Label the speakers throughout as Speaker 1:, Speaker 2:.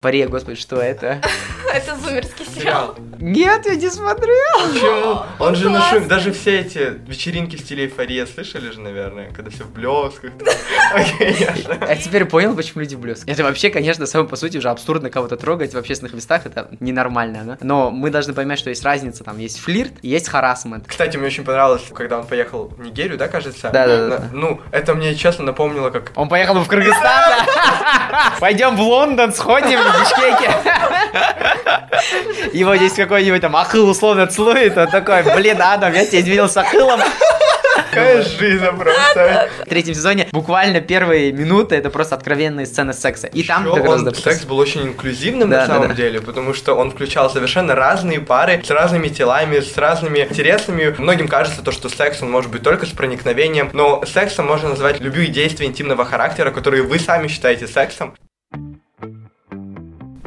Speaker 1: Паре, господи, что это?
Speaker 2: Это зумерский сериал.
Speaker 1: Нет, я не смотрел.
Speaker 3: Почему? Он же на
Speaker 2: классный.
Speaker 3: шум. Даже все эти вечеринки в стиле эйфория слышали же, наверное, когда все в блесках. Конечно.
Speaker 1: Я теперь понял, почему люди блеск. Это вообще, конечно, само по сути уже абсурдно кого-то трогать в общественных местах, это ненормально, да? Но мы должны понимать, что есть разница, там есть флирт и есть харасмент.
Speaker 3: Кстати, мне очень понравилось, когда он поехал в Нигерию, да, кажется?
Speaker 1: Да-да-да.
Speaker 3: На- Ну, это мне честно напомнило, как
Speaker 1: Он поехал в Кыргызстан, да? Пойдем в Лондон, сходим в Бишкеке. Его здесь какой-нибудь там Ахыл условно целует, он такой, блин, Адам, я тебя изменил с Ахылом.
Speaker 3: какая жизнь просто.
Speaker 1: В третьем сезоне буквально первые минуты это просто откровенные сцены секса. И там как раз
Speaker 3: он, секс был очень инклюзивным
Speaker 1: Да,
Speaker 3: на
Speaker 1: да,
Speaker 3: самом
Speaker 1: да.
Speaker 3: деле, потому что он включал совершенно разные пары с разными телами, с разными интересами. Многим кажется то, что секс он может быть только с проникновением, но сексом можно назвать любые действия интимного характера, которые вы сами считаете сексом.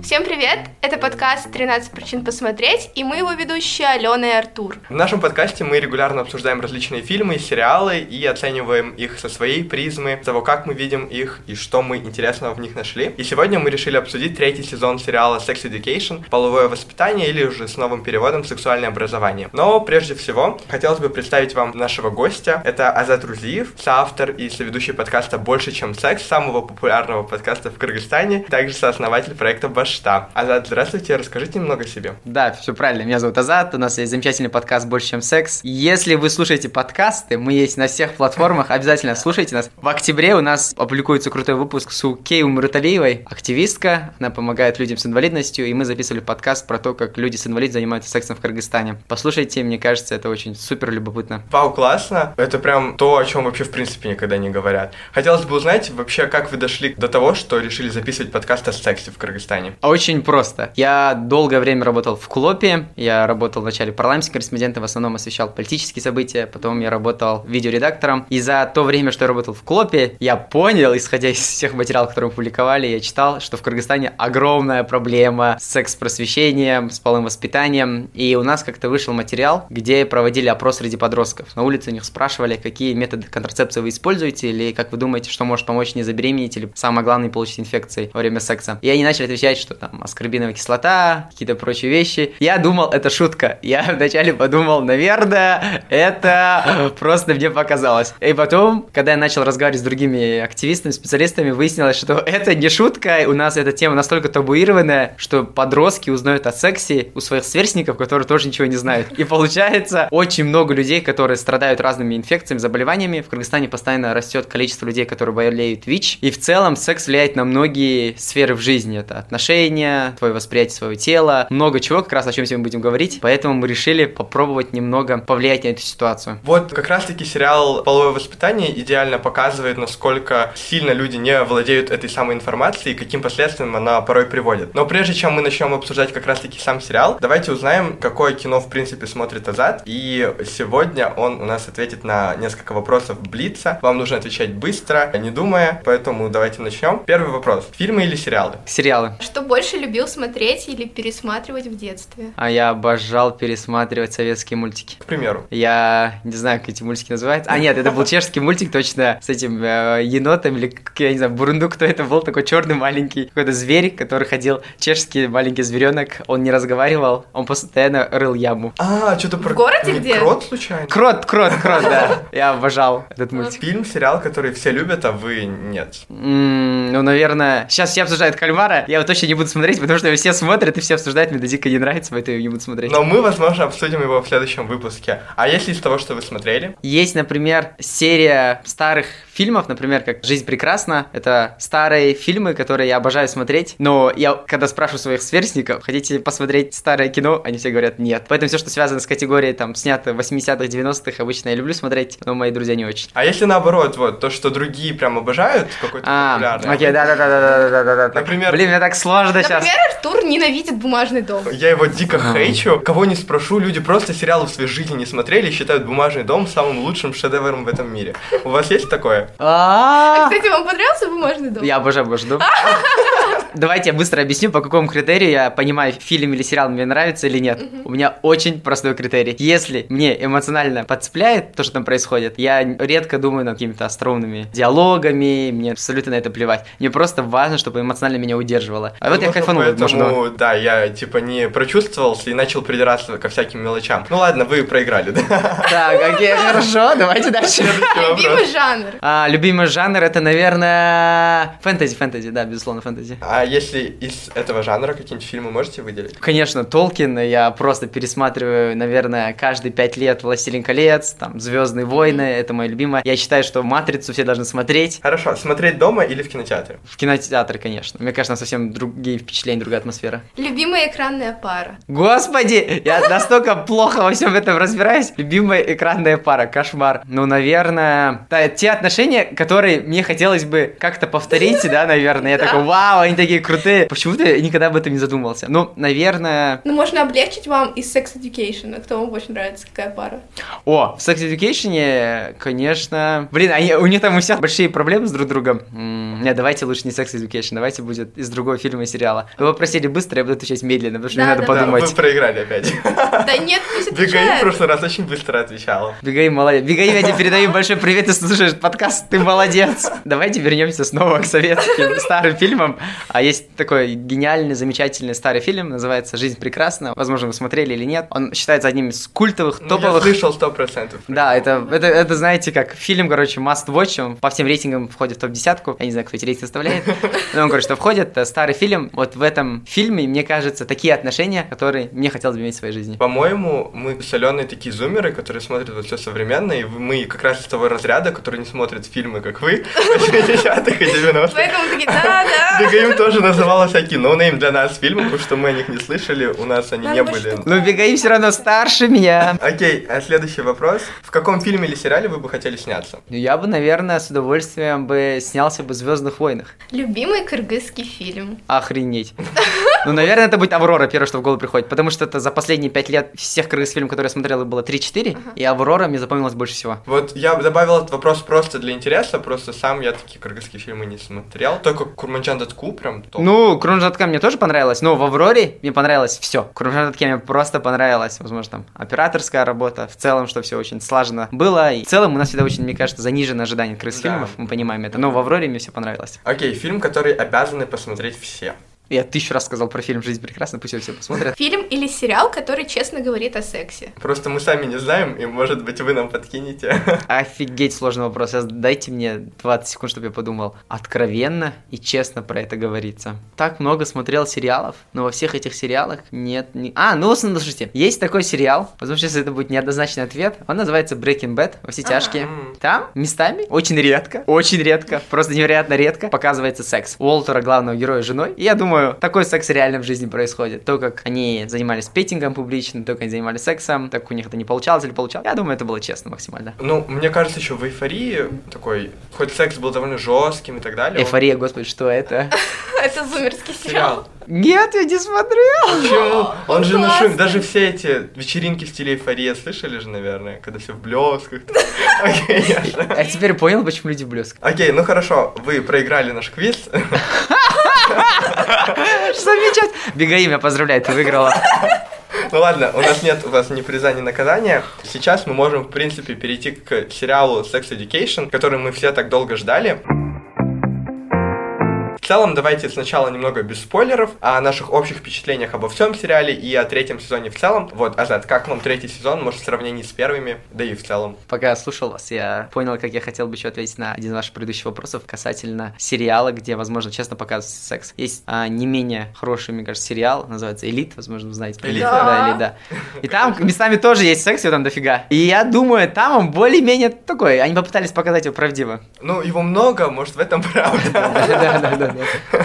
Speaker 2: Всем привет! Это подкаст «13 причин посмотреть» и мы его ведущие Алена и Артур.
Speaker 3: В нашем подкасте мы регулярно обсуждаем различные фильмы, сериалы и оцениваем их со своей призмы, того, как мы видим их и что мы интересного в них нашли. И сегодня мы решили обсудить третий сезон сериала Sex Education, половое воспитание или уже с новым переводом сексуальное образование. Но прежде всего, хотелось бы представить вам нашего гостя. Это Азат Рузиев, соавтор и соведущий подкаста «Больше, чем секс», самого популярного подкаста в Кыргызстане, также сооснователь проекта «Башта». Азат, здравствуйте, расскажите немного о себе.
Speaker 1: Да, все правильно. Меня зовут Азат, у нас есть замечательный подкаст «Больше, чем секс». Если вы слушаете подкасты, мы есть на всех платформах, обязательно слушайте нас. В октябре у нас опубликуется крутой выпуск с Укей Умруталиевой, активистка, она помогает людям с инвалидностью, и мы записывали подкаст про то, как люди с инвалидностью занимаются сексом в Кыргызстане. Послушайте, мне кажется, это очень супер любопытно.
Speaker 3: Вау, классно. Это прям то, о чем вообще в принципе никогда не говорят. Хотелось бы узнать вообще, как вы дошли до того, что решили записывать подкаст о сексе в Кыргызстане.
Speaker 1: Очень просто. Я долгое время работал в Клопе, я работал вначале парламентским корреспондентом, в основном освещал политические события, потом я работал видеоредактором, и за то время, что я работал в Клопе, я понял, исходя из всех материалов, которые мы публиковали, я читал, что в Кыргызстане огромная проблема с секс-просвещением, с половым воспитанием, и у нас как-то вышел материал, где проводили опрос среди подростков. На улице у них спрашивали, какие методы контрацепции вы используете, или как вы думаете, что может помочь не забеременеть, или самое главное, не получить инфекции во время секса. И они начали отвечать, что там аскорбиновая кислота, какие-то прочие вещи. Я думал, это шутка. Я вначале подумал, наверное, это просто мне показалось. И потом, когда я начал разговаривать с другими активистами, специалистами, выяснилось, что это не шутка. У нас эта тема настолько табуированная, что подростки узнают о сексе у своих сверстников, которые тоже ничего не знают. И получается, очень много людей, которые страдают разными инфекциями, заболеваниями. В Кыргызстане постоянно растет количество людей, которые болеют ВИЧ. И в целом секс влияет на многие сферы в жизни. Это отношения, твое восприятие своего тела, много чего, как раз о чем сегодня мы будем говорить. Поэтому мы решили попробовать немного повлиять на эту ситуацию.
Speaker 3: Вот как раз-таки сериал «Половое воспитание» идеально показывает, насколько сильно люди не владеют этой самой информацией и каким последствиям она порой приводит. Но прежде чем мы начнем обсуждать как раз-таки сам сериал, давайте узнаем, какое кино в принципе смотрит Азат. И сегодня он у нас ответит на несколько вопросов Блица. Вам нужно отвечать быстро, не думая, поэтому давайте начнем. Первый вопрос. Фильмы или сериалы?
Speaker 1: Сериалы.
Speaker 2: Что больше любил смотреть или пересматривать в детстве?
Speaker 1: А я обожал пересматривать советские мультики.
Speaker 3: К примеру.
Speaker 1: Я не знаю, как эти мультики называются. А, нет, это был чешский мультик, точно, с этим э, енотом, или, как я не знаю, бурундук, кто это был, такой черный маленький, какой-то зверь, который ходил, чешский маленький зверенок, он не разговаривал, он постоянно рыл яму.
Speaker 3: А, что-то про...
Speaker 2: городе
Speaker 3: не
Speaker 2: где?
Speaker 3: Крот случайно?
Speaker 1: Крот, крот, крот, да. Я обожал этот мультик.
Speaker 3: Фильм, сериал, который все любят, а вы нет.
Speaker 1: Ну, наверное, сейчас все обсуждают кальмара, я его точно не буду смотреть, потому что все смотрят и все обсуждают, мне дико не нравится, поэтому я не буду смотреть.
Speaker 3: Но мы, возможно, обсудим его в следующем выпуске. А если из того, что вы смотрели?
Speaker 1: Есть, например, серия старых фильмов, например, как «Жизнь прекрасна». Это старые фильмы, которые я обожаю смотреть. Но я, когда спрашиваю своих сверстников, хотите посмотреть старое кино, они все говорят нет. Поэтому все, что связано с категорией, там, снято в 80-х, 90-х, обычно я люблю смотреть, но мои друзья не очень.
Speaker 3: А если наоборот, вот, то, что другие прям обожают, какой-то
Speaker 1: А,
Speaker 3: популярный.
Speaker 1: окей, да-да-да-да-да-да-да.
Speaker 3: Например-
Speaker 1: Блин, мне так сложно сейчас.
Speaker 2: Например, Артур ненавидит бумажный дом.
Speaker 3: Я его дико
Speaker 1: Ага.
Speaker 3: хейчу. Кого не спрошу, люди просто сериалы в своей жизни не смотрели и считают «Бумажный дом» самым лучшим шедевром в этом мире. У вас есть такое?
Speaker 2: А,
Speaker 1: А,
Speaker 2: кстати, вам понравился бумажный дом?
Speaker 1: Я обожаю Божду. давайте я быстро объясню, по какому критерию я понимаю, фильм или сериал мне нравится или нет. У меня очень простой критерий. Если мне эмоционально подцепляет то, что там происходит, я редко думаю над какими-то остроумными диалогами, мне абсолютно на это плевать. Мне просто важно, чтобы эмоционально меня удерживало. А вот я кайфанул
Speaker 3: поэтому,
Speaker 1: нужного.
Speaker 3: да, я типа не прочувствовался и начал придираться ко всяким мелочам. Ну ладно, вы проиграли, да?
Speaker 1: Так, окей, хорошо, давайте дальше.
Speaker 2: Любимый жанр.
Speaker 1: А, любимый жанр это, наверное, фэнтези, фэнтези, да, безусловно, фэнтези.
Speaker 3: А если из этого жанра какие-нибудь фильмы можете выделить?
Speaker 1: Конечно, Толкин, я просто пересматриваю, наверное, каждые пять лет «Властелин колец», там, «Звездные войны», это мое любимое. Я считаю, что «Матрицу» все должны смотреть.
Speaker 3: Хорошо, смотреть дома или в кинотеатре?
Speaker 1: В кинотеатре, конечно. Мне кажется, совсем другие впечатления, другая атмосфера.
Speaker 2: Любимая экранная пара.
Speaker 1: Господи, я настолько плохо во всем этом разбираюсь. Любимая экранная пара, кошмар. Ну, наверное, да, те отношения, которые мне хотелось бы как-то повторить, да, наверное. Я такой, вау, они такие крутые. Почему-то я никогда об этом не задумывался. Ну, наверное...
Speaker 2: Ну, можно облегчить вам из Sex Education. Кто вам больше нравится, какая пара?
Speaker 1: О, в Sex Education, конечно... Блин, они, у них там у всех большие проблемы с друг другом. М, Нет, давайте лучше не Sex Education, давайте будет из другого фильма и сериала. Вы попросили быстро, я буду отвечать медленно, потому что мне
Speaker 2: Да,
Speaker 1: надо
Speaker 2: да, да.
Speaker 3: Да,
Speaker 1: подумать.
Speaker 3: вы проиграли опять.
Speaker 2: Да нет,
Speaker 3: Бегаим в прошлый раз очень быстро отвечала.
Speaker 1: Бегаим молодец. Бегаим, я тебе передаю большой привет, ты слушаешь подкаст, ты молодец. Давайте вернемся снова к советским старым фильмам. А есть такой гениальный, замечательный старый фильм, называется «Жизнь прекрасна». Возможно, вы смотрели или нет. Он считается одним из культовых,
Speaker 3: Ну, я слышал сто процентов.
Speaker 1: Да, это, это, это, знаете, как фильм, короче, must watch, он по всем рейтингам входит в топ-десятку, я не знаю, кто эти рейтинги составляет, но он, короче, что входит, это старый фильм, вот в этом фильме, мне кажется, такие отношения, которые мне хотелось бы иметь в своей жизни.
Speaker 3: По-моему, мы с Аленой такие зумеры, которые смотрят вот все современное, и мы как раз из того разряда, которые не смотрят фильмы, как вы, 80-х и 90-х.
Speaker 2: Поэтому такие, да, да.
Speaker 3: Тоже называла всякие no-name для нас фильмы, потому что мы о них не слышали, у нас они не были.
Speaker 1: Но Бегаим все равно старше меня.
Speaker 3: Окей, а следующий вопрос. В каком фильме или сериале вы бы хотели сняться?
Speaker 1: Ну, Я бы, наверное, с удовольствием бы снялся бы в Звездных войнах.
Speaker 2: Любимый кыргызский фильм.
Speaker 1: Охренеть. Ну, наверное, это будет Аврора, первое, что в голову приходит, потому что это за последние пять лет всех кыргызских фильмов, которые я смотрел, было 3-4, и Аврора мне запомнилась больше всего.
Speaker 3: Вот я добавил этот вопрос просто для интереса, просто сам я такие кыргызские фильмы не смотрел, только Курманчан Датку прям топ.
Speaker 1: Ну, Крунжатка мне тоже понравилось, но в Авроре мне понравилось все. Крунжатке мне просто понравилось, возможно, там операторская работа, в целом, что все очень слаженно было. И в целом у нас всегда очень, мне кажется, занижено ожидание крыс
Speaker 3: Да.
Speaker 1: фильмов, мы понимаем это. Но в Авроре мне все понравилось.
Speaker 3: Окей, фильм, который обязаны посмотреть все.
Speaker 1: Я тысячу раз сказал про фильм «Жизнь прекрасна», пусть его все посмотрят.
Speaker 2: Фильм или сериал, который честно говорит о сексе.
Speaker 3: Просто мы сами не знаем, и может быть вы нам подкинете.
Speaker 1: Офигеть сложный вопрос. Сейчас дайте мне 20 секунд, чтобы я подумал. Откровенно и честно про это говорится. Так много смотрел сериалов, но во всех этих сериалах нет... Ни... А, ну, слушайте, есть такой сериал, возможно, сейчас это будет неоднозначный ответ. Он называется Breaking Bad, во все тяжкие.
Speaker 3: М.
Speaker 1: Там местами, очень редко, очень редко, просто невероятно редко показывается секс. Уолтера, главного героя, с женой. И я думаю, такой секс реально в жизни происходит. То, как они занимались петингом публично, то, как они занимались сексом, так у них это не получалось или получалось. Я думаю, это было честно максимально.
Speaker 3: Ну, мне кажется, еще в эйфории такой, хоть секс был довольно жестким и так далее. он-
Speaker 1: Эйфория, господи, что это?
Speaker 2: Это зумерский сериал.
Speaker 1: Нет, я не смотрел.
Speaker 3: Почему? Он же на
Speaker 2: классно.
Speaker 3: шум, даже все эти вечеринки в стиле эйфория слышали же, наверное, когда все в блесках.
Speaker 1: А теперь понял, почему люди блеск.
Speaker 3: Окей, ну хорошо, вы проиграли наш квиз.
Speaker 1: Замечательно. Бегаим, я поздравляю, ты выиграла.
Speaker 3: Ну ладно, у нас нет у вас ни приза, ни наказания. Сейчас мы можем, в принципе, перейти к сериалу Sex Education, который мы все так долго ждали. В целом, давайте сначала немного без спойлеров о наших общих впечатлениях обо всем сериале и о третьем сезоне в целом. Вот, Азат, как вам третий сезон, может, в сравнении с первыми, да и в целом?
Speaker 1: Пока я слушал вас, я понял, как я хотел бы еще ответить на один из ваших предыдущих вопросов касательно сериала, где, возможно, честно показывается секс. Есть а, не менее хороший, мне кажется, сериал, называется «Элит», возможно, вы знаете.
Speaker 3: «Элит»,
Speaker 1: да.
Speaker 2: да.
Speaker 1: «Элит», да. И там местами тоже есть секс, его там дофига. И я думаю, там он более-менее такой, они попытались показать его правдиво.
Speaker 3: Ну, его много, может, в этом правда.
Speaker 1: Да-да-да.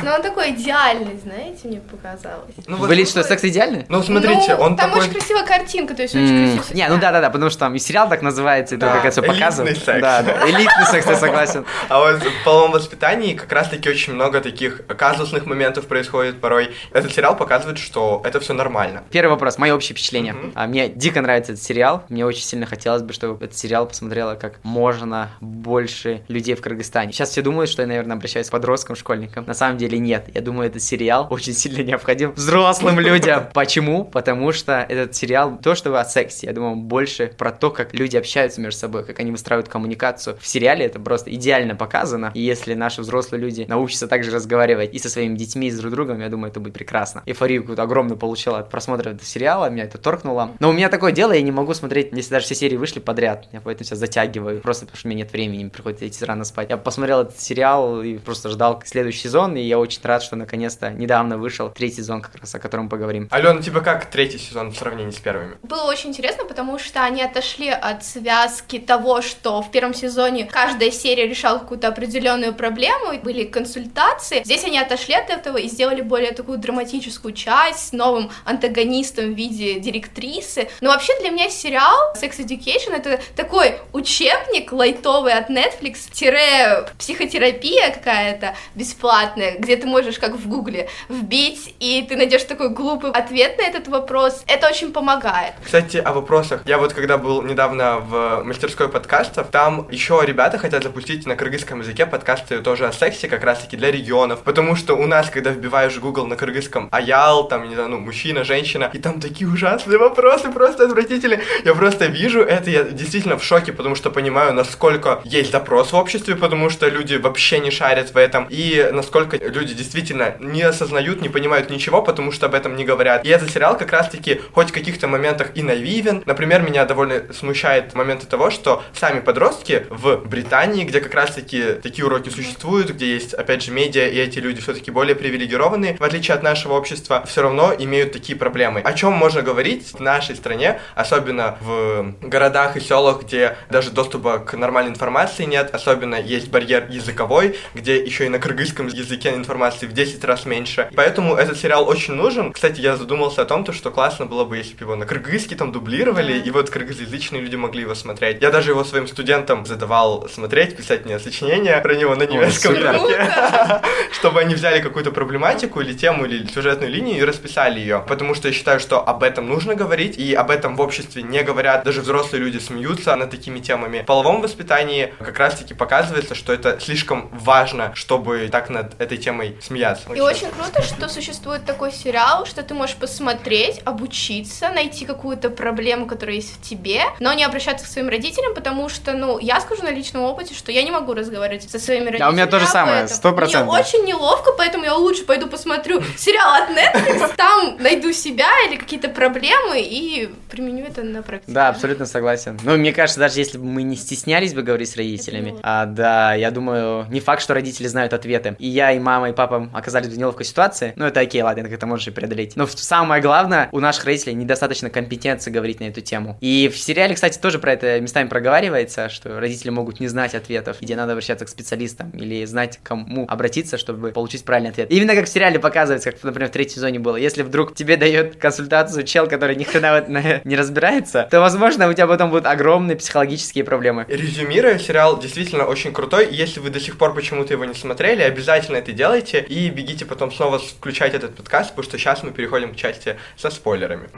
Speaker 2: Но он такой идеальный, знаете, мне показалось.
Speaker 3: Ну, вот-
Speaker 1: Были что, секс идеальный?
Speaker 3: Ну, смотрите,
Speaker 2: Ну,
Speaker 3: он
Speaker 2: там
Speaker 3: такой...
Speaker 2: очень красивая картинка, то есть очень
Speaker 1: М,
Speaker 2: красиво.
Speaker 1: Не, ну да, да, да, потому что там и сериал так называется, и то,
Speaker 3: Да,
Speaker 1: как это все
Speaker 3: секс.
Speaker 1: Да, да, элитный секс, я согласен.
Speaker 3: А вот в половом воспитании как раз-таки очень много таких казусных моментов происходит порой. Этот сериал показывает, что это все нормально.
Speaker 1: Первый вопрос, мои общие впечатления. А, Мне дико нравится этот сериал. Мне очень сильно хотелось бы, чтобы этот сериал посмотрело как можно больше людей в Кыргызстане. Сейчас все думают, что я, наверное, обращаюсь к подросткам, школьникам. Мальчикам. На самом деле нет. Я думаю, этот сериал очень сильно необходим взрослым людям. Почему? Потому что этот сериал то, что вы о сексе. Я думаю, больше про то, как люди общаются между собой, как они выстраивают коммуникацию. В сериале это просто идеально показано. И если наши взрослые люди научатся также разговаривать и со своими детьми, и с друг другом, я думаю, это будет прекрасно. Эйфорию какую-то огромную получила от просмотра этого сериала, меня это торкнуло. Но у меня такое дело, я не могу смотреть, если даже все серии вышли подряд. Я поэтому сейчас затягиваю, просто потому что у меня нет времени, мне приходится идти рано спать. Я посмотрел этот сериал и просто ждал следующий сезон, и я очень рад, что наконец-то недавно вышел третий сезон, как раз о котором поговорим.
Speaker 3: Алена, тебе как третий сезон в сравнении с первыми?
Speaker 2: Было очень интересно, потому что они отошли от связки того, что в первом сезоне каждая серия решала какую-то определенную проблему, были консультации. Здесь они отошли от этого и сделали более такую драматическую часть с новым антагонистом в виде директрисы. Но вообще для меня сериал Sex Education это такой учебник лайтовый от Netflix, тире психотерапия какая-то бесплатная, где ты можешь, как в Гугле, вбить, и ты найдешь такой глупый ответ на этот вопрос. Это очень помогает.
Speaker 3: Кстати, о вопросах. Я вот когда был недавно в мастерской подкастов, там еще ребята хотят запустить на кыргызском языке подкасты тоже о сексе, как раз-таки для регионов. Потому что у нас, когда вбиваешь в Google на кыргызском аял, там, не знаю, ну, мужчина, женщина, и там такие ужасные вопросы, просто отвратительные. Я просто вижу это, я действительно в шоке, потому что понимаю, насколько есть запрос в обществе, потому что люди вообще не шарят в этом, и насколько люди действительно не осознают, не понимают ничего, потому что об этом не говорят. И этот сериал как раз-таки хоть в каких-то моментах и наивен. Например, меня довольно смущает моменты того, что сами подростки в Британии, где как раз-таки такие уроки существуют, где есть, опять же, медиа, и эти люди все-таки более привилегированные, в отличие от нашего общества, все равно имеют такие проблемы. О чем можно говорить в нашей стране, особенно в городах и селах, где даже доступа к нормальной информации нет, особенно есть барьер языковой, где еще и на кыргызском языке информации в 10 раз меньше. Поэтому этот сериал очень нужен. Кстати, я задумался о том, то, что классно было бы, если бы его на кыргызский там дублировали, и вот кыргызоязычные люди могли его смотреть. Я даже его своим студентам задавал смотреть, писать мне сочинения про него на немецком языке, чтобы они взяли какую-то проблематику или тему, или сюжетную линию и расписали ее. Потому что я считаю, что об этом нужно говорить, и об этом в обществе не говорят. Даже взрослые люди смеются над такими темами. В половом воспитании как раз-таки показывается, что это слишком важно, чтобы так над этой темой смеяться.
Speaker 2: И очень круто, что существует такой сериал, что ты можешь посмотреть, обучиться, найти какую-то проблему, которая есть в тебе, но не обращаться к своим родителям, потому что, ну, я скажу на личном опыте, что я не могу разговаривать со своими родителями.
Speaker 1: Да, у меня то же
Speaker 2: об
Speaker 1: самое, сто процентов.
Speaker 2: Мне очень неловко, поэтому я лучше пойду посмотрю сериал от Netflix, там найду себя или какие-то проблемы и применю это на практике.
Speaker 1: Да, абсолютно согласен. Ну, мне кажется, даже если бы мы не стеснялись бы говорить с родителями, а, да, я думаю, не факт, что родители знают ответы. И я, и мама, и папа оказались в неловкой ситуации. Ну, это окей, ладно, это можешь и преодолеть. Но самое главное, у наших родителей недостаточно компетенции говорить на эту тему. И в сериале, кстати, тоже про это местами проговаривается, что родители могут не знать ответов, где надо обращаться к специалистам или знать, к кому обратиться, чтобы получить правильный ответ. Именно как в сериале показывается, как, например, в третьем сезоне было. Если вдруг тебе дает консультацию чел, который ни хрена не разбирается, то, возможно, у тебя потом будут огромные психологические проблемы.
Speaker 3: Резюмируя, сериал действительно очень крутой. Если вы до сих пор почему-то его не смотрели, обязательно это делайте и бегите потом снова включать этот подкаст, потому что сейчас мы переходим к части со спойлерами.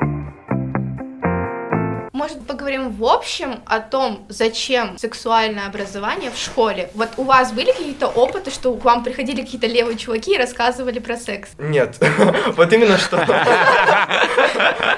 Speaker 2: Может, поговорим в общем о том, зачем сексуальное образование в школе? Вот у вас были какие-то опыты, что к вам приходили какие-то левые чуваки и рассказывали про секс?
Speaker 3: Нет, вот именно что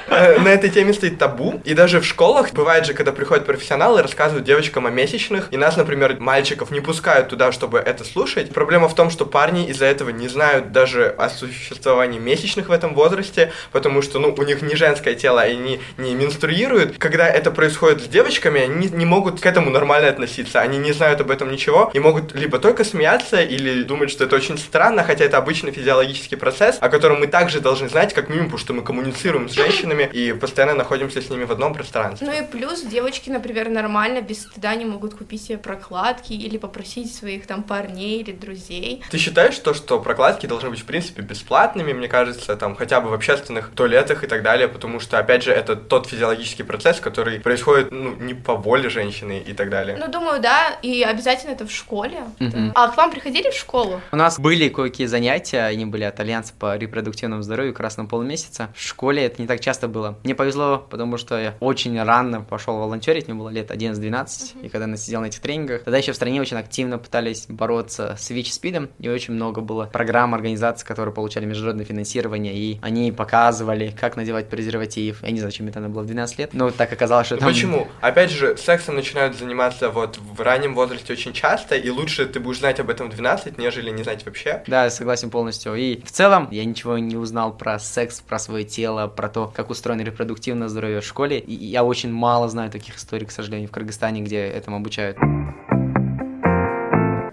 Speaker 3: э, на этой теме стоит табу, и даже в школах бывает же, когда приходят профессионалы и рассказывают девочкам о месячных, и нас, например, мальчиков не пускают туда, чтобы это слушать. Проблема в том, что парни из-за этого не знают даже о существовании месячных в этом возрасте, потому что, ну, у них не женское тело, и они не менструируют. Когда это происходит с девочками, они не могут к этому нормально относиться, они не знают об этом ничего, и могут либо только смеяться, или думать, что это очень странно, хотя это обычный физиологический процесс, о котором мы также должны знать, как минимум, потому что мы коммуницируем с женщинами и постоянно находимся с ними в одном пространстве.
Speaker 2: Ну и плюс девочки, например, нормально, без стыда не могут купить себе прокладки или попросить своих там парней или друзей.
Speaker 3: Ты считаешь то, что прокладки должны быть в принципе бесплатными, мне кажется, там хотя бы в общественных туалетах и так далее, потому что, опять же, это тот физиологический процесс, который происходит, ну, не по воле женщины и так далее.
Speaker 2: Ну, думаю, да, и обязательно это в школе.
Speaker 1: Мгм.
Speaker 2: А к вам приходили в школу?
Speaker 1: У нас были кое-какие занятия, они были от Альянса по репродуктивному здоровью красного полумесяца. В школе это не так часто было. Мне повезло, потому что я очень рано пошел волонтерить, мне было лет 11-12, и когда я сидел на этих тренингах, тогда еще в стране очень активно пытались бороться с ВИЧ-СПИДом, и очень много было программ, организаций, которые получали международное финансирование, и они показывали, как надевать презерватив. Я не знаю, чем это надо было в 12 лет, но так оказалось, что
Speaker 3: Ну
Speaker 1: там...
Speaker 3: Почему? Опять же, сексом начинают заниматься вот в раннем возрасте очень часто, и лучше ты будешь знать об этом в 12, нежели не знать вообще.
Speaker 1: Да, согласен полностью. И в целом я ничего не узнал про секс, про свое тело, про то, как устроено репродуктивное здоровье в школе. И я очень мало знаю таких историй, к сожалению, в Кыргызстане, где этому обучают.